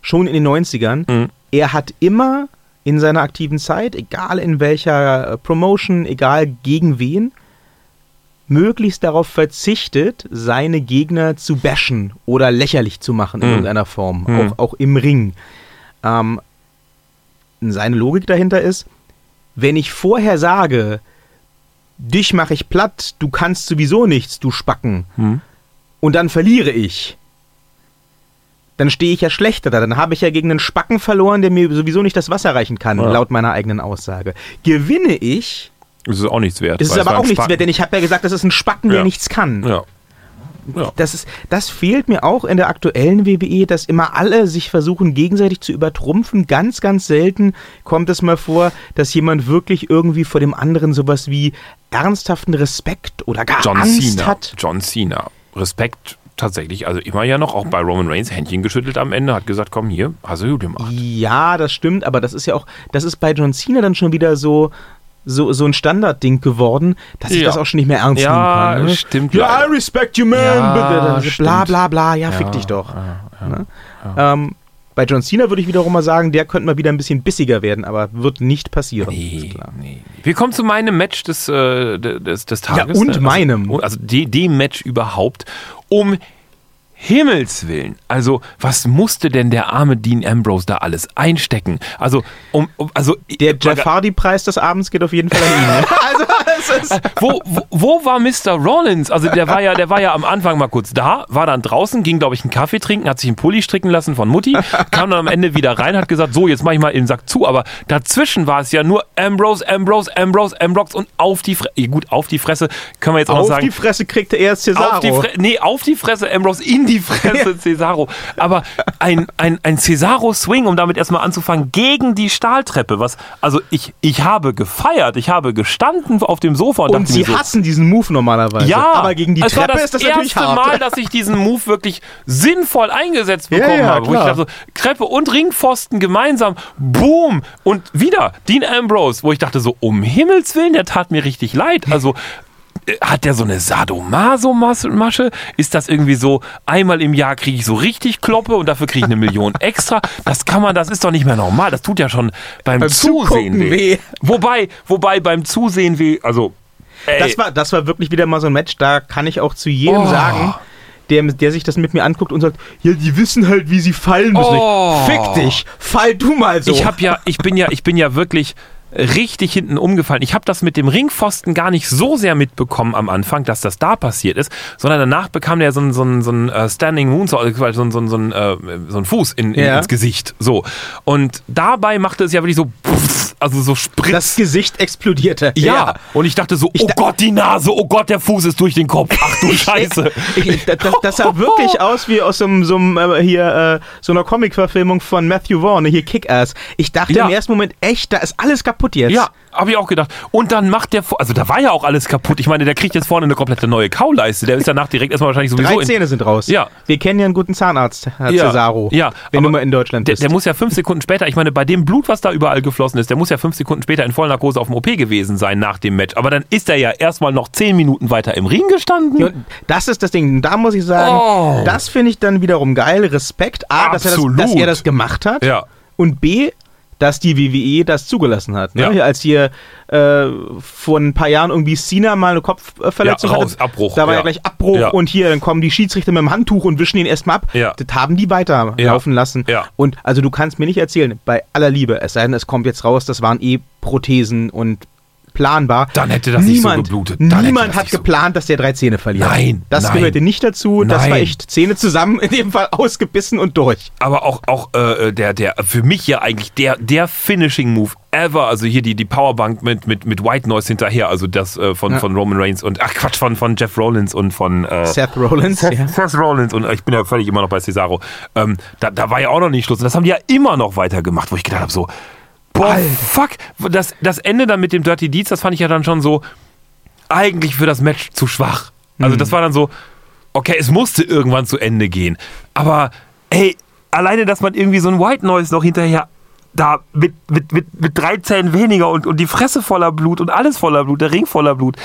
schon in den 90ern, Mhm. er hat immer in seiner aktiven Zeit, egal in welcher äh, Promotion, egal gegen wen, möglichst darauf verzichtet, seine Gegner zu bashen oder lächerlich zu machen in Mhm. irgendeiner Form, Mhm. auch, auch im Ring. Ähm, seine Logik dahinter ist, wenn ich vorher sage, dich mache ich platt, du kannst sowieso nichts, du Spacken, Hm. und dann verliere ich, dann stehe ich ja schlechter da. Dann habe ich ja gegen einen Spacken verloren, der mir sowieso nicht das Wasser reichen kann, Ja. laut meiner eigenen Aussage. Gewinne ich, Das ist auch nichts wert. ist es weil aber auch nichts Spacken. wert, denn ich habe ja gesagt, das ist ein Spacken, der Ja. nichts kann. Ja. Ja. Das, ist, das fehlt mir auch in der aktuellen WWE, dass immer alle sich versuchen, gegenseitig zu übertrumpfen. Ganz, ganz selten kommt es mal vor, dass jemand wirklich irgendwie vor dem anderen sowas wie ernsthaften Respekt oder gar John Angst Cena. hat. John Cena. Respekt tatsächlich. Also immer ja noch, auch bei Roman Reigns, Händchen geschüttelt am Ende, hat gesagt, komm hier, hast du gut gemacht. Ja, das stimmt, aber das ist ja auch, das ist bei John Cena dann schon wieder so, so, so ein Standardding geworden, dass ich Ja. das auch schon nicht mehr ernst Ja, nehmen kann. Ne? stimmt Ja. I respect you, man. Ja, bla, bla, bla. Ja, fick dich doch. Ne? Ähm, bei John Cena würde ich wiederum mal sagen, der könnte mal wieder ein bisschen bissiger werden, aber wird nicht passieren. Nee, klar. nee. Wir kommen zu meinem Match des, äh, des, des Tages. und ne? meinem. Also, also de, dem Match überhaupt. Um Himmels Willen. Also, was musste denn der arme Dean Ambrose da alles einstecken? Also, um, um also Der Jeff Hardy-Preis des Abends geht auf jeden Fall an ihn. Ne? also, wo, wo, wo war Mr. Rollins? Also der war ja, der war ja am Anfang mal kurz da, war dann draußen, ging glaube ich einen Kaffee trinken, hat sich einen Pulli stricken lassen von Mutti, kam dann am Ende wieder rein, hat gesagt, so jetzt mach ich mal den Sack zu. Aber dazwischen war es ja nur Ambrose, Ambrose, Ambrose, Ambrose und auf die Fresse. Gut, auf die Fresse können wir jetzt auch noch auf sagen. die Fresse kriegte er Cesaro. Auf die Fre nee, auf die Fresse Ambrose, in die Fresse Cesaro. Aber ein, ein, ein Cesaro-Swing, um damit erstmal anzufangen, gegen die Stahltreppe. Was, also ich, ich habe gefeiert, ich habe gestanden auf dem Sofa und, und sie so, hassen diesen Move normalerweise. ja, aber gegen die es Treppe war das ist das natürlich erste hart. Mal, dass ich diesen Move wirklich sinnvoll eingesetzt Ja, bekommen ja, habe. Wo ich dachte, so, Treppe und Ringpfosten gemeinsam, boom und wieder Dean Ambrose, wo ich dachte so, um Himmels Willen, der tat mir richtig leid. Also hat der so eine Sadomaso-Masche? Ist das irgendwie so, einmal im Jahr kriege ich so richtig Kloppe und dafür kriege ich eine Million extra? Das kann man, das ist doch nicht mehr normal. Das tut ja schon beim, Beim Zusehen weh. weh. Wobei, wobei beim Zusehen weh, also ey, Das war, das war wirklich wieder mal so ein Match, da kann ich auch zu jedem Oh. sagen, der, der sich das mit mir anguckt und sagt, ja, die wissen halt, wie sie fallen müssen. Oh. Fick dich, fall du mal so. Ich habe ja, ich bin ja, ich bin ja wirklich richtig hinten umgefallen. Ich habe das mit dem Ringpfosten gar nicht so sehr mitbekommen am Anfang, dass das da passiert ist, sondern danach bekam der so ein, so ein, so ein uh, Standing Moonsault, so ein, so ein, so ein, uh, so ein Fuß in, in, Ja. ins Gesicht. So. Und dabei machte es ja wirklich so, also so Spritz. Das Gesicht explodierte. ja. und ich dachte so, Ich oh da- Gott, die Nase, oh Gott, der Fuß ist durch den Kopf. Ach du Scheiße. Ich, ich, das, das sah wirklich aus wie aus so einem, so einem äh, hier, äh, so einer Comic-Verfilmung von Matthew Vaughn, hier Kick-Ass. Ich dachte Ja. im ersten Moment, echt, da ist alles kaputt jetzt. Ja, habe ich auch gedacht. Und dann macht der, also da war ja auch alles kaputt. Ich meine, der kriegt jetzt vorne eine komplette neue Kauleiste. Der ist danach direkt erstmal wahrscheinlich sowieso Drei Zähne sind raus. Ja. Wir kennen ja einen guten Zahnarzt, Herr Ja, Cesaro. ja, Wenn du mal in Deutschland Der, bist. der muss ja fünf Sekunden später, ich meine, bei dem Blut, was da überall geflossen ist, der muss ja fünf Sekunden später in Vollnarkose auf dem OP gewesen sein nach dem Match. Aber dann ist er ja erstmal noch zehn Minuten weiter im Ring gestanden. Ja, das ist das Ding. Da muss ich sagen, Oh. das finde ich dann wiederum geil. Respekt. A, dass er, das, dass er das gemacht hat. Ja. Und B, dass die WWE das zugelassen hat. Ne? Ja. Als hier äh, vor ein paar Jahren irgendwie Cena mal eine Kopfverletzung Ja, raus, hatte. Abbruch, Da war ja ja. gleich Abbruch Ja. und hier, dann kommen die Schiedsrichter mit dem Handtuch und wischen ihn erstmal ab. Das haben die weiterlaufen lassen. Ja. Und also du kannst mir nicht erzählen, bei aller Liebe, es sei denn, es kommt jetzt raus, das waren eh Prothesen und planbar. Dann hätte das nicht so niemand, geblutet. Dann Niemand hat nicht so- geplant, dass der drei Zähne verliert. Nein, Das nein. gehörte nicht dazu. Das war Nein. echt Zähne zusammen, in dem Fall ausgebissen und durch. aber auch, auch äh, der, der, für mich ja eigentlich der, der Finishing Move ever, also hier die, die Powerbank mit, mit, mit White Noise hinterher, also das äh, von, Ja. von Roman Reigns und, ach Quatsch, von, von Jeff Rollins und von äh, Seth Rollins. Seth, ja. Seth Rollins und ich bin ja völlig immer noch bei Cesaro. Ähm, da, da war ja auch noch nicht Schluss. Und das haben die ja immer noch weitergemacht, wo ich gedacht habe, so, boah, Alter. fuck. Das, das Ende dann mit dem Dirty Deeds, das fand ich ja dann schon so, eigentlich für das Match zu schwach. Also Mhm. das war dann so, okay, es musste irgendwann zu Ende gehen. Aber, ey, alleine, dass man irgendwie so ein White Noise noch hinterher da mit, mit, mit, mit drei Zähnen weniger und, und die Fresse voller Blut und alles voller Blut, der Ring voller Blut.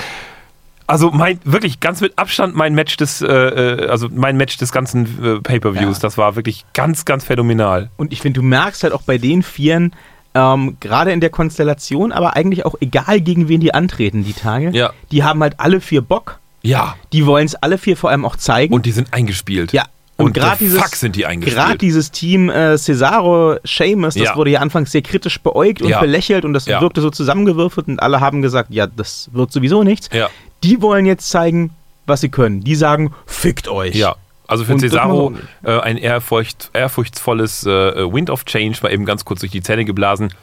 Also mein wirklich ganz mit Abstand mein Match des äh, äh, also mein Match des ganzen äh, Pay-per-Views, Ja. das war wirklich ganz ganz phänomenal. Und ich finde, du merkst halt auch bei den Vieren, ähm, gerade in der Konstellation, aber eigentlich auch egal, gegen wen die antreten, die Tage, Ja. die haben halt alle vier Bock. Ja, Die wollen es alle vier vor allem auch zeigen. und die sind eingespielt. ja. Und, gerade the dieses, fuck sind die eingespielt. Gerade dieses Team äh, Cesaro, Sheamus, das Ja. wurde ja anfangs sehr kritisch beäugt und Ja. belächelt und das Ja. wirkte so zusammengewürfelt und alle haben gesagt, ja, das wird sowieso nichts. Ja. Die wollen jetzt zeigen, was sie können. Die sagen, fickt euch. Ja. Also für Cesaro äh, ein ehrfurcht, ehrfurchtsvolles äh, Wind of Change, war eben ganz kurz durch die Zähne geblasen.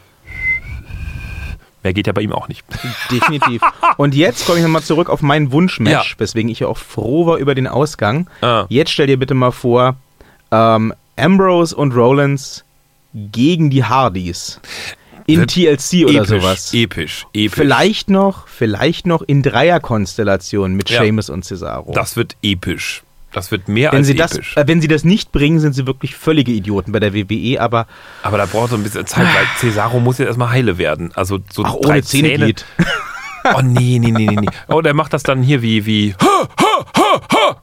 Mehr geht ja bei ihm auch nicht. Definitiv. Und jetzt komme ich nochmal zurück auf mein Wunschmatch, Ja. weswegen ich ja auch froh war über den Ausgang. Ah. Jetzt stell dir bitte mal vor, ähm, Ambrose und Rollins gegen die Hardys. In TLC oder episch, sowas. episch, episch. Vielleicht noch, vielleicht noch in Dreierkonstellation mit Ja. Sheamus und Cesaro. Das wird episch. Das wird mehr wenn als sie, das, episch. äh, wenn sie das nicht bringen, sind sie wirklich völlige Idioten bei der WWE, aber Aber da braucht so ein bisschen Zeit, weil Cesaro muss jetzt erstmal heile werden. Also so auch drei ohne Zähne, geht. Oh nee, nee, nee, nee, nee. Oh, der macht das dann hier wie, wie. Ha, ha.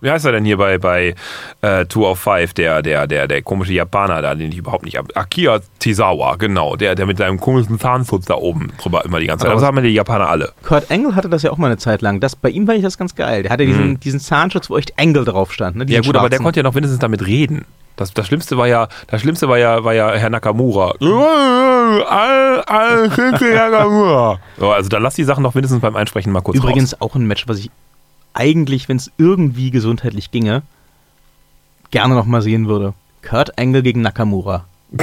Wie heißt er denn hier bei, bei äh, Two of Five, der, der, der, der komische Japaner da, den ich überhaupt nicht ab. Akira Tezawa, genau, der, der mit seinem komischen Zahnfutz da oben drüber immer die ganze Zeit. Aber Das haben die Japaner alle. Kurt Angle hatte das ja auch mal eine Zeit lang. Das, bei ihm fand ich das ganz geil. Der hatte diesen, diesen Zahnschutz, wo echt Angle drauf stand. Ne? Mhm. Ja gut, aber der schwarzen. konnte ja noch wenigstens damit reden. Das, das Schlimmste war ja, das Schlimmste war ja, war ja Herr Nakamura. All, all, Nakamura. So, also da lass die Sachen noch mindestens beim Einsprechen mal kurz Übrigens raus. auch ein Match, was ich eigentlich, wenn es irgendwie gesundheitlich ginge, gerne noch mal sehen würde. Kurt Angle gegen Nakamura.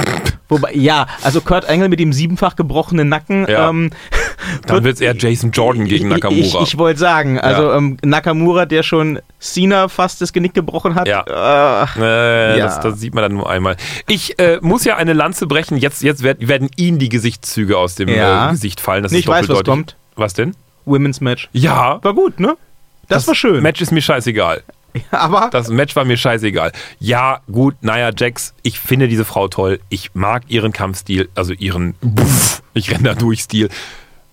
Wobei, ja, also Kurt Angle mit dem siebenfach gebrochenen Nacken. Ja. Ähm, Dann wird es eher Jason Jordan gegen Nakamura. Ich, ich wollte sagen, also Ja. ähm, Nakamura, der schon Cena fast das Genick gebrochen hat. Ja. Äh, Äh, Ja. das, das sieht man dann nur einmal. Ich äh, muss ja eine Lanze brechen. Jetzt, jetzt werd, werden Ihnen die Gesichtszüge aus dem äh, Gesicht fallen. Das Nee, ist ich weiß, was kommt. Was denn? Women's Match. Ja. War gut, ne? Das, war schön. Match ist mir scheißegal. Aber Das Match war mir scheißegal. Ja, gut, naja, Jax, ich finde diese Frau toll. Ich mag ihren Kampfstil, also ihren Buff, ich renn da durch Stil.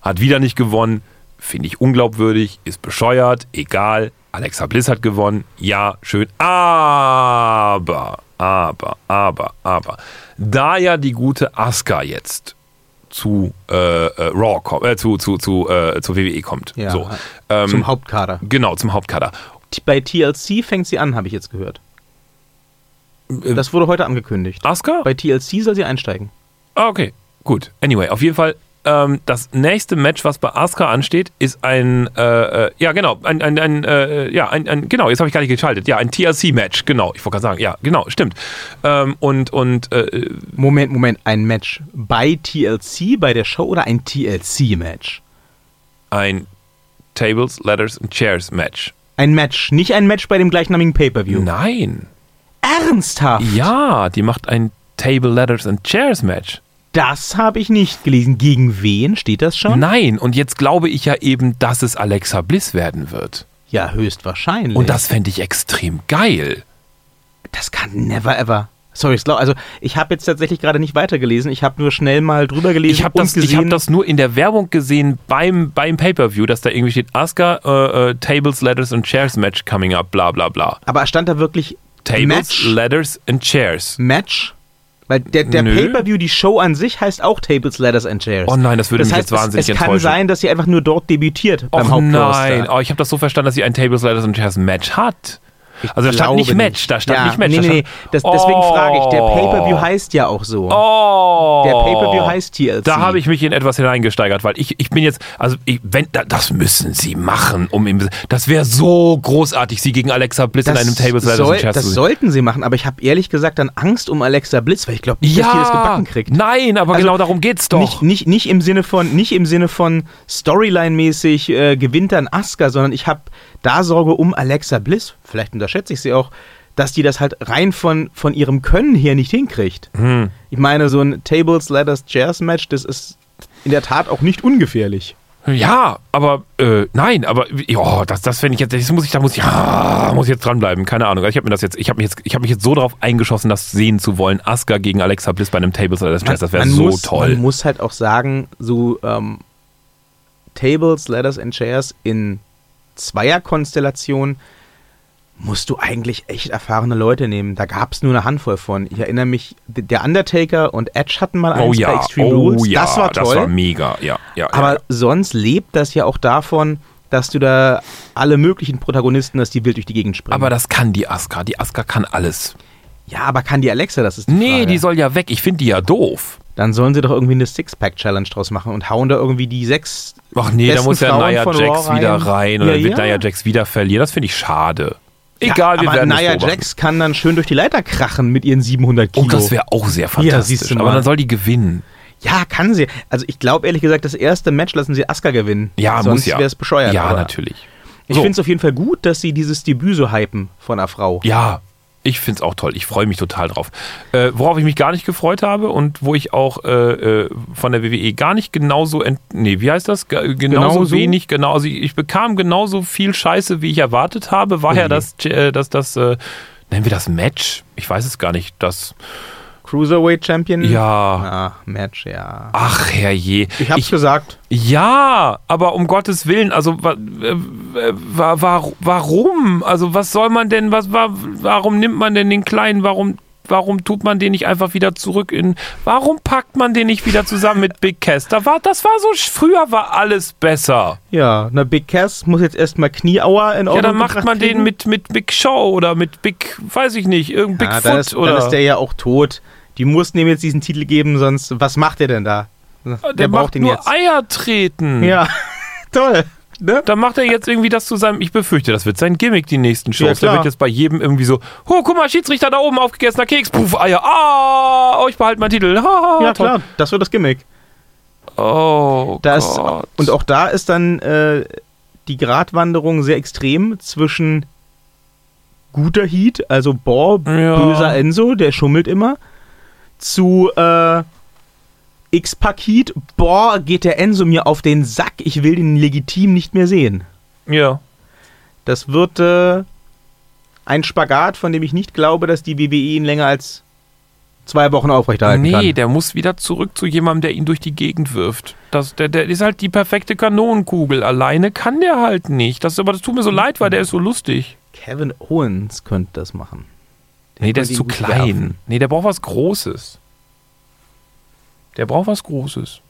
Hat wieder nicht gewonnen. Finde ich unglaubwürdig, ist bescheuert, egal. Alexa Bliss hat gewonnen. Ja, schön. Aber, aber, aber, aber. Da ja die gute Asuka jetzt zu äh, äh, Raw kommt, äh, zu, zu, zu, äh, zur WWE kommt. Ja, so. Ähm, zum Hauptkader. Genau, zum Hauptkader. Bei TLC fängt sie an, habe ich jetzt gehört. Äh, Das wurde heute angekündigt. Asuka? Bei TLC soll sie einsteigen. Ah, okay, gut. Anyway, auf jeden Fall ähm, das nächste Match, was bei Asuka ansteht, ist ein, äh, äh, ja genau, ein, ein, ein äh, ja, ein, ein, genau, jetzt habe ich gar nicht geschaltet, ja, ein TLC-Match, genau, ich wollte gerade sagen, ja, genau, stimmt. Ähm, und, und, äh, Moment, Moment, ein Match bei TLC, bei der Show oder ein TLC-Match? ein Tables, Ladders and Chairs Match. Ein Match, nicht ein Match bei dem gleichnamigen Pay-Per-View. Nein. Ernsthaft? Ja, die macht ein Table, Ladders and Chairs Match. Das habe ich nicht gelesen. Gegen wen steht das schon? Nein, und jetzt glaube ich ja eben, dass es Alexa Bliss werden wird. Ja, höchstwahrscheinlich. Und das fände ich extrem geil. das kann never ever. Sorry, also ich habe jetzt tatsächlich gerade nicht weitergelesen. Ich habe nur schnell mal drüber gelesen Ich habe das, ich hab das nur in der Werbung gesehen beim, beim Pay-Per-View, dass da irgendwie steht, Asuka, äh, äh, Tables, Ladders and Chairs Match coming up, bla bla bla. aber stand da wirklich Tables, Match? Ladders and Chairs. Match? Weil der, der. Pay-Per-View, die Show an sich heißt auch Tables, Ladders and Chairs. Oh nein, das würde das mich heißt, jetzt wahnsinnig es, es kann enttäuschen. sein, dass sie einfach nur dort debütiert beim Och Hauptroster. nein, oh, ich habe das so verstanden, dass sie ein Tables, Ladders and Chairs Match hat. Also da stand nicht Match, da stand ja, nicht Match. Nee, nee, nee. Das, deswegen Oh. frage ich. Der Pay-Per-View heißt ja auch so. Oh. Der Pay-Per-View heißt TLC. Da habe ich mich in etwas hineingesteigert, weil ich, ich bin jetzt, also ich, wenn, da, das müssen sie machen, um im, das wäre so großartig, sie gegen Alexa Bliss in einem Tables, Ladders soll, das sollten sie machen, aber ich habe ehrlich gesagt dann Angst um Alexa Bliss, weil ich glaube nicht, dass die das gebacken kriegt. nein, aber Also, genau darum geht's doch. Nicht, nicht, nicht im Sinne von, nicht im Sinne von Storyline-mäßig äh, gewinnt dann Asuka, sondern ich habe da Sorge um Alexa Bliss. Vielleicht unterschätze ich sie auch, dass die das halt rein von, von ihrem Können her nicht hinkriegt. Hm. Ich meine, so ein Tables, Ladders, Chairs Match, das ist in der Tat auch nicht ungefährlich. Ja, aber äh, nein, aber ja, das, das finde ich jetzt, das muss ich, da muss ich, ja, muss ich jetzt dranbleiben. Keine Ahnung. Ich habe mir das jetzt, ich habe mich jetzt, ich habe mich jetzt so darauf eingeschossen, das sehen zu wollen. Asuka gegen Alexa Bliss bei einem Tables oder das Chess, das wäre so muss, toll. Man muss halt auch sagen, so ähm, Tables, Ladders and Chairs in Zweierkonstellation musst du eigentlich echt erfahrene Leute nehmen. Da gab es nur eine Handvoll von. Ich erinnere mich, der Undertaker und Edge hatten mal oh eins bei ja, Extreme oh Rules. ja, das war toll. Das war mega, ja, ja. aber ja. sonst lebt das ja auch davon, dass du da alle möglichen Protagonisten hast, die wild durch die Gegend springen. Aber das kann die Asuka. Die Asuka kann alles. ja, aber kann die Alexa, das ist die Nee, Frage. die soll ja weg. Ich finde die ja doof. Dann sollen sie doch irgendwie eine Six-Pack-Challenge draus machen und hauen da irgendwie die sechs Ach nee, da muss ja Nia von Jax Raw wieder rein und Ja, wird ja. Nia Jax wieder verlieren. Das finde ich schade. Ja, Egal, wir aber werden Nia. Jax kann dann schön durch die Leiter krachen mit ihren 700 Kilo. Oh, das wäre auch sehr fantastisch. du aber dann soll die gewinnen. ja, kann sie. Also ich glaube ehrlich gesagt, das erste Match lassen sie Asuka gewinnen. Ja, Sonst muss ja. wäre es bescheuert. Ja, aber natürlich. Ich So. finde es auf jeden Fall gut, dass sie dieses Debüt so hypen von einer Frau. Ja, ich finde es auch toll. Ich freue mich total drauf. Äh, worauf ich mich gar nicht gefreut habe und wo ich auch äh, äh, von der WWE gar nicht genauso, ent nee, wie heißt das? Ge- Genauso, Genauso? wenig, genau. Also ich, ich bekam genauso viel Scheiße, wie ich erwartet habe. War Oh ja das, äh, das, das, äh, nennen wir das Match? Ich weiß es gar nicht. Das, Cruiserweight Champion? ja. Ah, Match, ja. Ach, herrje. Ich hab's gesagt. Ja, aber um Gottes Willen, also wa, äh, wa, wa, warum? Also was soll man denn, was, wa, warum nimmt man denn den Kleinen, warum, warum tut man den nicht einfach wieder zurück in, warum packt man den nicht wieder zusammen mit Big Cass? Da war, das war so, früher war alles besser. Ja, na Big Cass muss jetzt erstmal Knieauer in Ordnung Ja, dann macht man den kriegen. mit, mit Big Show oder mit Big, weiß ich nicht, irgendein ja, Bigfoot dann ist, oder. dann ist der ja auch tot. Die mussten ihm jetzt diesen Titel geben, sonst was macht er denn da? der macht nur Eier treten. Ja, toll. Ne? Dann macht er jetzt irgendwie das zu seinem. Ich befürchte, das wird sein Gimmick, die nächsten Shows. Ja, der wird jetzt bei jedem irgendwie so: Oh, guck mal, Schiedsrichter da oben, aufgegessener Keks, puff, Eier. Ah, oh, ich behalte meinen Titel. Ha, Ja, toll. klar, das wird das Gimmick. Oh, Da ist, Gott. und auch da ist dann äh, die Gratwanderung sehr extrem zwischen guter Heat, also boah, Ja. böser Enzo, der schummelt immer, zu äh, X-Pack Heat, boah, geht der Enzo mir auf den Sack, ich will den legitim nicht mehr sehen. Ja. Das wird äh, ein Spagat, von dem ich nicht glaube, dass die WWE ihn länger als zwei Wochen aufrechterhalten Nee, kann. der muss wieder zurück zu jemandem, der ihn durch die Gegend wirft. Das, der, der ist halt die perfekte Kanonenkugel. Alleine kann der halt nicht. Das, aber das tut mir so leid, weil der ist so lustig. Kevin Owens könnte das machen. Nee, der ist zu klein. werfen. Nee, der braucht was Großes. Der braucht was Großes.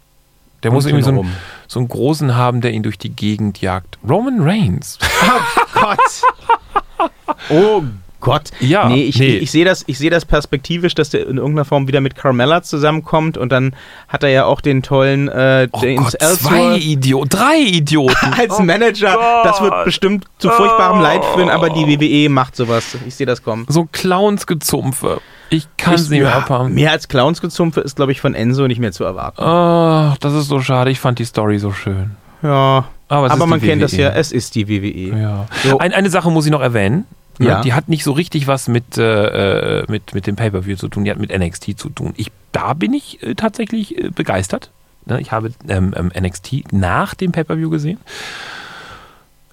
Der Und muss irgendwie so einen, so einen großen haben, der ihn durch die Gegend jagt. Roman Reigns. Oh Gott. Oh Gott. Ja, nee, ich, nee. ich sehe das, ich sehe das perspektivisch, dass der in irgendeiner Form wieder mit Carmella zusammenkommt und dann hat er ja auch den tollen äh, Oh James Gott, Ellsworth zwei Idioten, drei Idioten. als Oh Manager. Gott. Das wird bestimmt zu furchtbarem Leid führen, aber die WWE macht sowas. Ich sehe das kommen. So Clownsgezumpfe. Ich kann es Ich- nicht mehr abhaben. Mehr als Clownsgezumpfe ist, glaube ich, von Enzo nicht mehr zu erwarten. Ach, das ist so schade. Ich fand die Story so schön. Ja, Aber, aber man kennt das WWE. ja, es ist die WWE. Ja. So. Ein, eine Sache muss ich noch erwähnen. Ne? Ja. Die hat nicht so richtig was mit, äh, äh, mit, mit dem Pay-Per-View zu tun, die hat mit NXT zu tun. Ich, da bin ich äh, tatsächlich äh, begeistert. Ne? Ich habe ähm, ähm, NXT nach dem Pay-Per-View gesehen.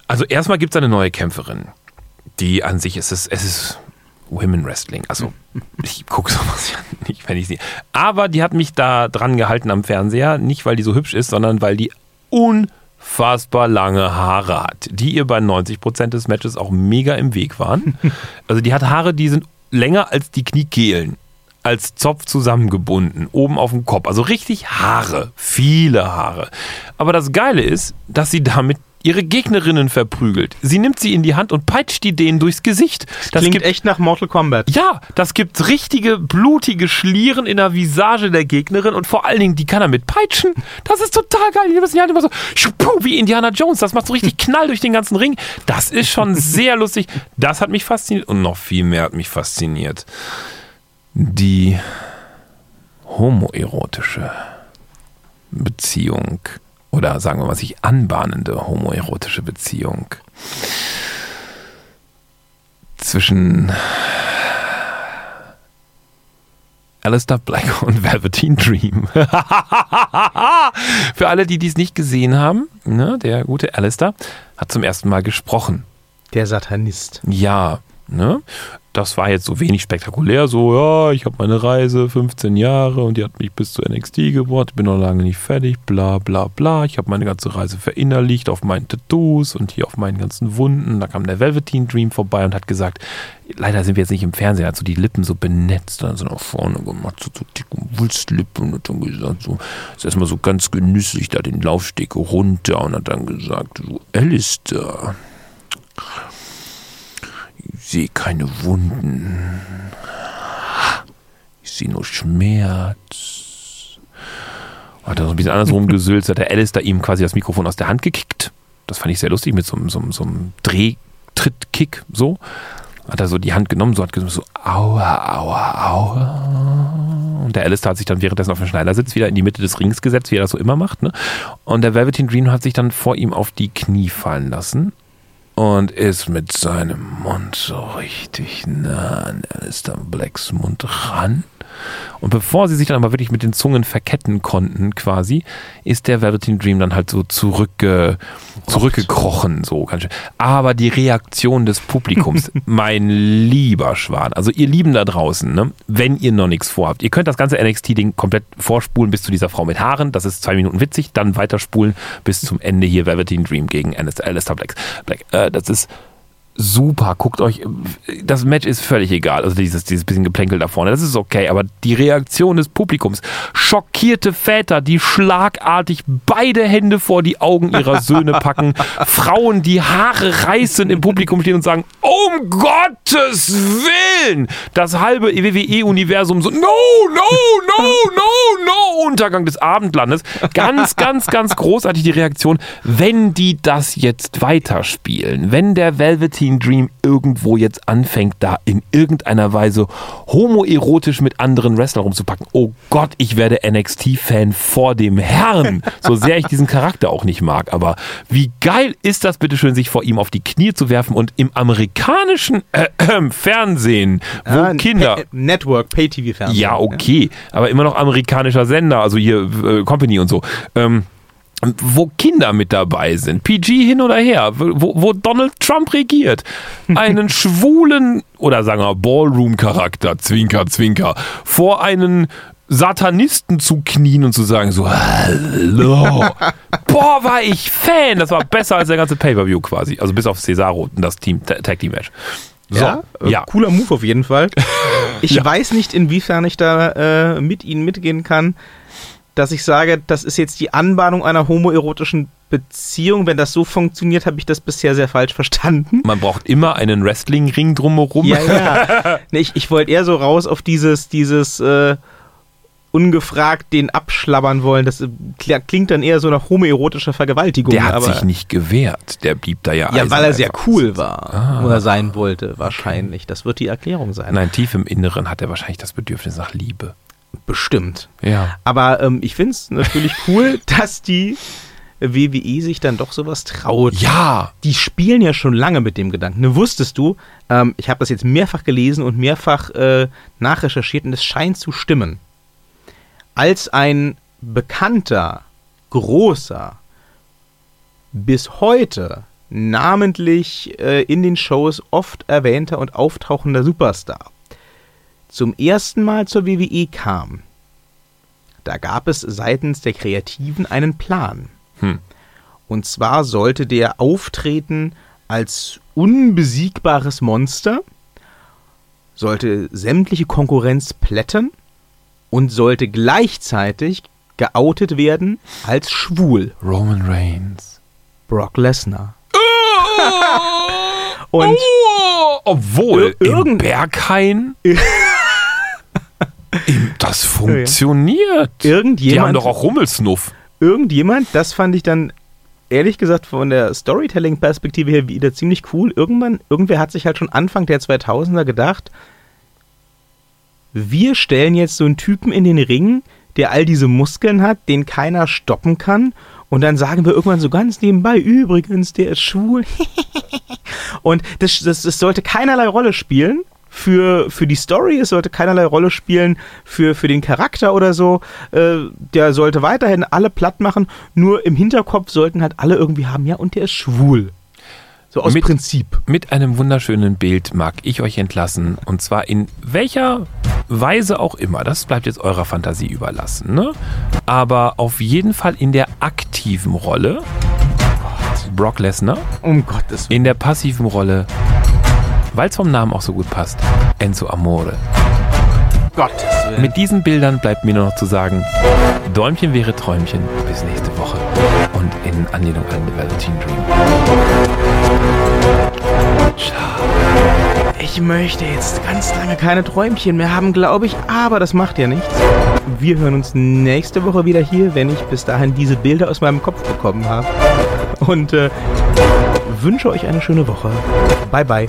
Also erstmal gibt es eine neue Kämpferin, die an sich ist, es, es ist Women Wrestling. Also ich gucke sowas ja nicht, wenn ich sie. Aber die hat mich da dran gehalten am Fernseher, nicht weil die so hübsch ist, sondern weil die unfassbar lange Haare hat, die ihr bei 90% des Matches auch mega im Weg waren. Also die hat Haare, die sind länger als die Kniekehlen. Als Zopf zusammengebunden, oben auf dem Kopf. Also richtig Haare, viele Haare. Aber das Geile ist, dass sie damit ihre Gegnerinnen verprügelt. Sie nimmt sie in die Hand und peitscht die denen durchs Gesicht. Das Klingt gibt echt nach Mortal Kombat. ja, das gibt richtige blutige Schlieren in der Visage der Gegnerin und vor allen Dingen, die kann er mit peitschen. Das ist total geil. Die müssen die halt immer so wie Indiana Jones. Das macht so richtig Knall durch den ganzen Ring. Das ist schon sehr lustig. Das hat mich fasziniert und noch viel mehr hat mich fasziniert. Die homoerotische Beziehung oder sagen wir mal sich anbahnende homoerotische Beziehung zwischen Alistair Black und Velveteen Dream. Für alle, die dies nicht gesehen haben, ne, der gute Alistair hat zum ersten Mal gesprochen. Der Satanist. Ja, ne? Das war jetzt so wenig spektakulär, so, ja, ich habe meine Reise, 15 Jahre und die hat mich bis zu NXT gebracht, bin noch lange nicht fertig, bla bla bla. Ich habe meine ganze Reise verinnerlicht auf meinen Tattoos und hier auf meinen ganzen Wunden. Da kam der Velveteen Dream vorbei und hat gesagt, leider sind wir jetzt nicht im Fernsehen, hat so die Lippen so benetzt, dann so nach vorne gemacht, so, so dick und Wulstlippen und hat dann gesagt, so, ist erstmal so ganz genüsslich da den Laufsteg runter und hat dann gesagt, so, Alistair, sehe keine Wunden. Ich sehe nur Schmerz. Hat er so ein bisschen andersrum gesülzt, hat der Alistair ihm quasi das Mikrofon aus der Hand gekickt. Das fand ich sehr lustig mit so, einem- so, so einem Drehtrittkick so. Hat er so die Hand genommen, so hat gesagt, so aua, aua, aua. Und der Alistair hat sich dann währenddessen auf den Schneidersitz wieder in die Mitte des Rings gesetzt, wie er das so immer macht. Ne? Und der Velveteen Dream hat sich dann vor ihm auf die Knie fallen lassen und ist mit seinem Mund so richtig nah an Alistair Blacks Mund ran. Und bevor sie sich dann aber wirklich mit den Zungen verketten konnten, quasi, ist der Velveteen Dream dann halt so zurückge, zurückgekrochen, so ganz schön. Aber die Reaktion des Publikums, mein lieber Schwan, also ihr Lieben da draußen, ne, wenn ihr noch nichts vorhabt, ihr könnt das ganze NXT-Ding komplett vorspulen bis zu dieser Frau mit Haaren, das ist zwei Minuten witzig, dann weiterspulen bis zum Ende hier Velveteen Dream gegen Alistair Black. Black. Äh, das ist super. Guckt euch, das Match ist völlig egal. Also dieses, dieses bisschen Geplänkel da vorne, das ist okay. Aber die Reaktion des Publikums, schockierte Väter, die schlagartig beide Hände vor die Augen ihrer Söhne packen, Frauen, die Haare reißen im Publikum stehen und sagen, um Gottes Willen! Das halbe WWE-Universum so, no, no, no, no, no! Untergang des Abendlandes. Ganz, ganz, ganz großartig die Reaktion, wenn die das jetzt weiterspielen, wenn der Velveteen Dream irgendwo jetzt anfängt, da in irgendeiner Weise homoerotisch mit anderen Wrestlern rumzupacken. Oh Gott, ich werde NXT-Fan vor dem Herrn. So sehr ich diesen Charakter auch nicht mag. Aber wie geil ist das bitteschön, sich vor ihm auf die Knie zu werfen und im amerikanischen äh, äh, Fernsehen, wo Ah, Kinder. Pa- Network, Pay-TV-Fernsehen. Ja, okay, aber immer noch amerikanischer Sender, also hier äh, Company und so. Ähm, wo Kinder mit dabei sind, PG hin oder her, wo, wo Donald Trump regiert, einen schwulen oder sagen wir Ballroom-Charakter, Zwinker, Zwinker, vor einen Satanisten zu knien und zu sagen so, hallo. Boah, war ich Fan. Das war besser als der ganze Pay-Per-View quasi. Also bis auf Cesaro und das Team, Tag Team Match. So, Ja, äh, ja. cooler Move auf jeden Fall. Ich Ja. weiß nicht, inwiefern ich da äh, mit Ihnen mitgehen kann. Dass ich sage, das ist jetzt die Anbahnung einer homoerotischen Beziehung. Wenn das so funktioniert, habe ich das bisher sehr falsch verstanden. Man braucht immer einen Wrestling-Ring drumherum. Ja, ja. nee, ich ich wollte eher so raus auf dieses, dieses äh, ungefragt den abschlabbern wollen. Das äh, kl- klingt dann eher so nach homoerotischer Vergewaltigung. Der hat sich nicht gewehrt. Der blieb da ja Ja, weil er sehr cool war. Ah. Oder sein wollte, wahrscheinlich. Das wird die Erklärung sein. Nein, tief im Inneren hat er wahrscheinlich das Bedürfnis nach Liebe. Bestimmt. Ja. Aber ähm, ich finde es natürlich cool, dass die WWE sich dann doch sowas traut. Ja. Die spielen ja schon lange mit dem Gedanken. Ne, wusstest du, ähm, ich habe das jetzt mehrfach gelesen und mehrfach äh, nachrecherchiert und es scheint zu stimmen. Als ein bekannter, großer, bis heute namentlich äh, in den Shows oft erwähnter und auftauchender Superstar zum ersten Mal zur WWE kam, da gab es seitens der Kreativen einen Plan. Hm. Und zwar sollte der auftreten als unbesiegbares Monster, sollte sämtliche Konkurrenz plätten und sollte gleichzeitig geoutet werden als schwul. Roman Reigns. Brock Lesnar. Und oh, obwohl Ir- Berghain das funktioniert. Die haben irgendjemand, doch auch Rummelsnuff. irgendjemand, das fand ich dann ehrlich gesagt von der Storytelling-Perspektive her wieder ziemlich cool. Irgendwann, irgendwer hat sich halt schon Anfang der 2000er gedacht, wir stellen jetzt so einen Typen in den Ring, der all diese Muskeln hat, den keiner stoppen kann. Und dann sagen wir irgendwann so ganz nebenbei, übrigens, der ist schwul. Und das, das, das sollte keinerlei Rolle spielen für, für die Story, es sollte keinerlei Rolle spielen für, für den Charakter oder so. Äh, der sollte weiterhin alle platt machen, nur im Hinterkopf sollten halt alle irgendwie haben, ja, und der ist schwul. So aus Mit- Prinzip. Mit einem wunderschönen Bild mag ich euch entlassen. Und zwar in welcher Weise auch immer. Das bleibt jetzt eurer Fantasie überlassen. Ne? Aber auf jeden Fall in der aktiven Rolle Brock Lesnar. Um Gottes Willen. In der passiven Rolle, weil es vom Namen auch so gut passt, Enzo Amore. Gottes Willen. Mit diesen Bildern bleibt mir nur noch zu sagen, Däumchen wäre Träumchen. Bis nächste Woche. Und in Anlehnung an The Velveteen Dream. Ich möchte jetzt ganz lange keine Träumchen mehr haben, glaube ich, aber das macht ja nichts. Wir hören uns nächste Woche wieder hier, wenn ich bis dahin diese Bilder aus meinem Kopf bekommen habe. Und äh, wünsche euch eine schöne Woche. Bye bye.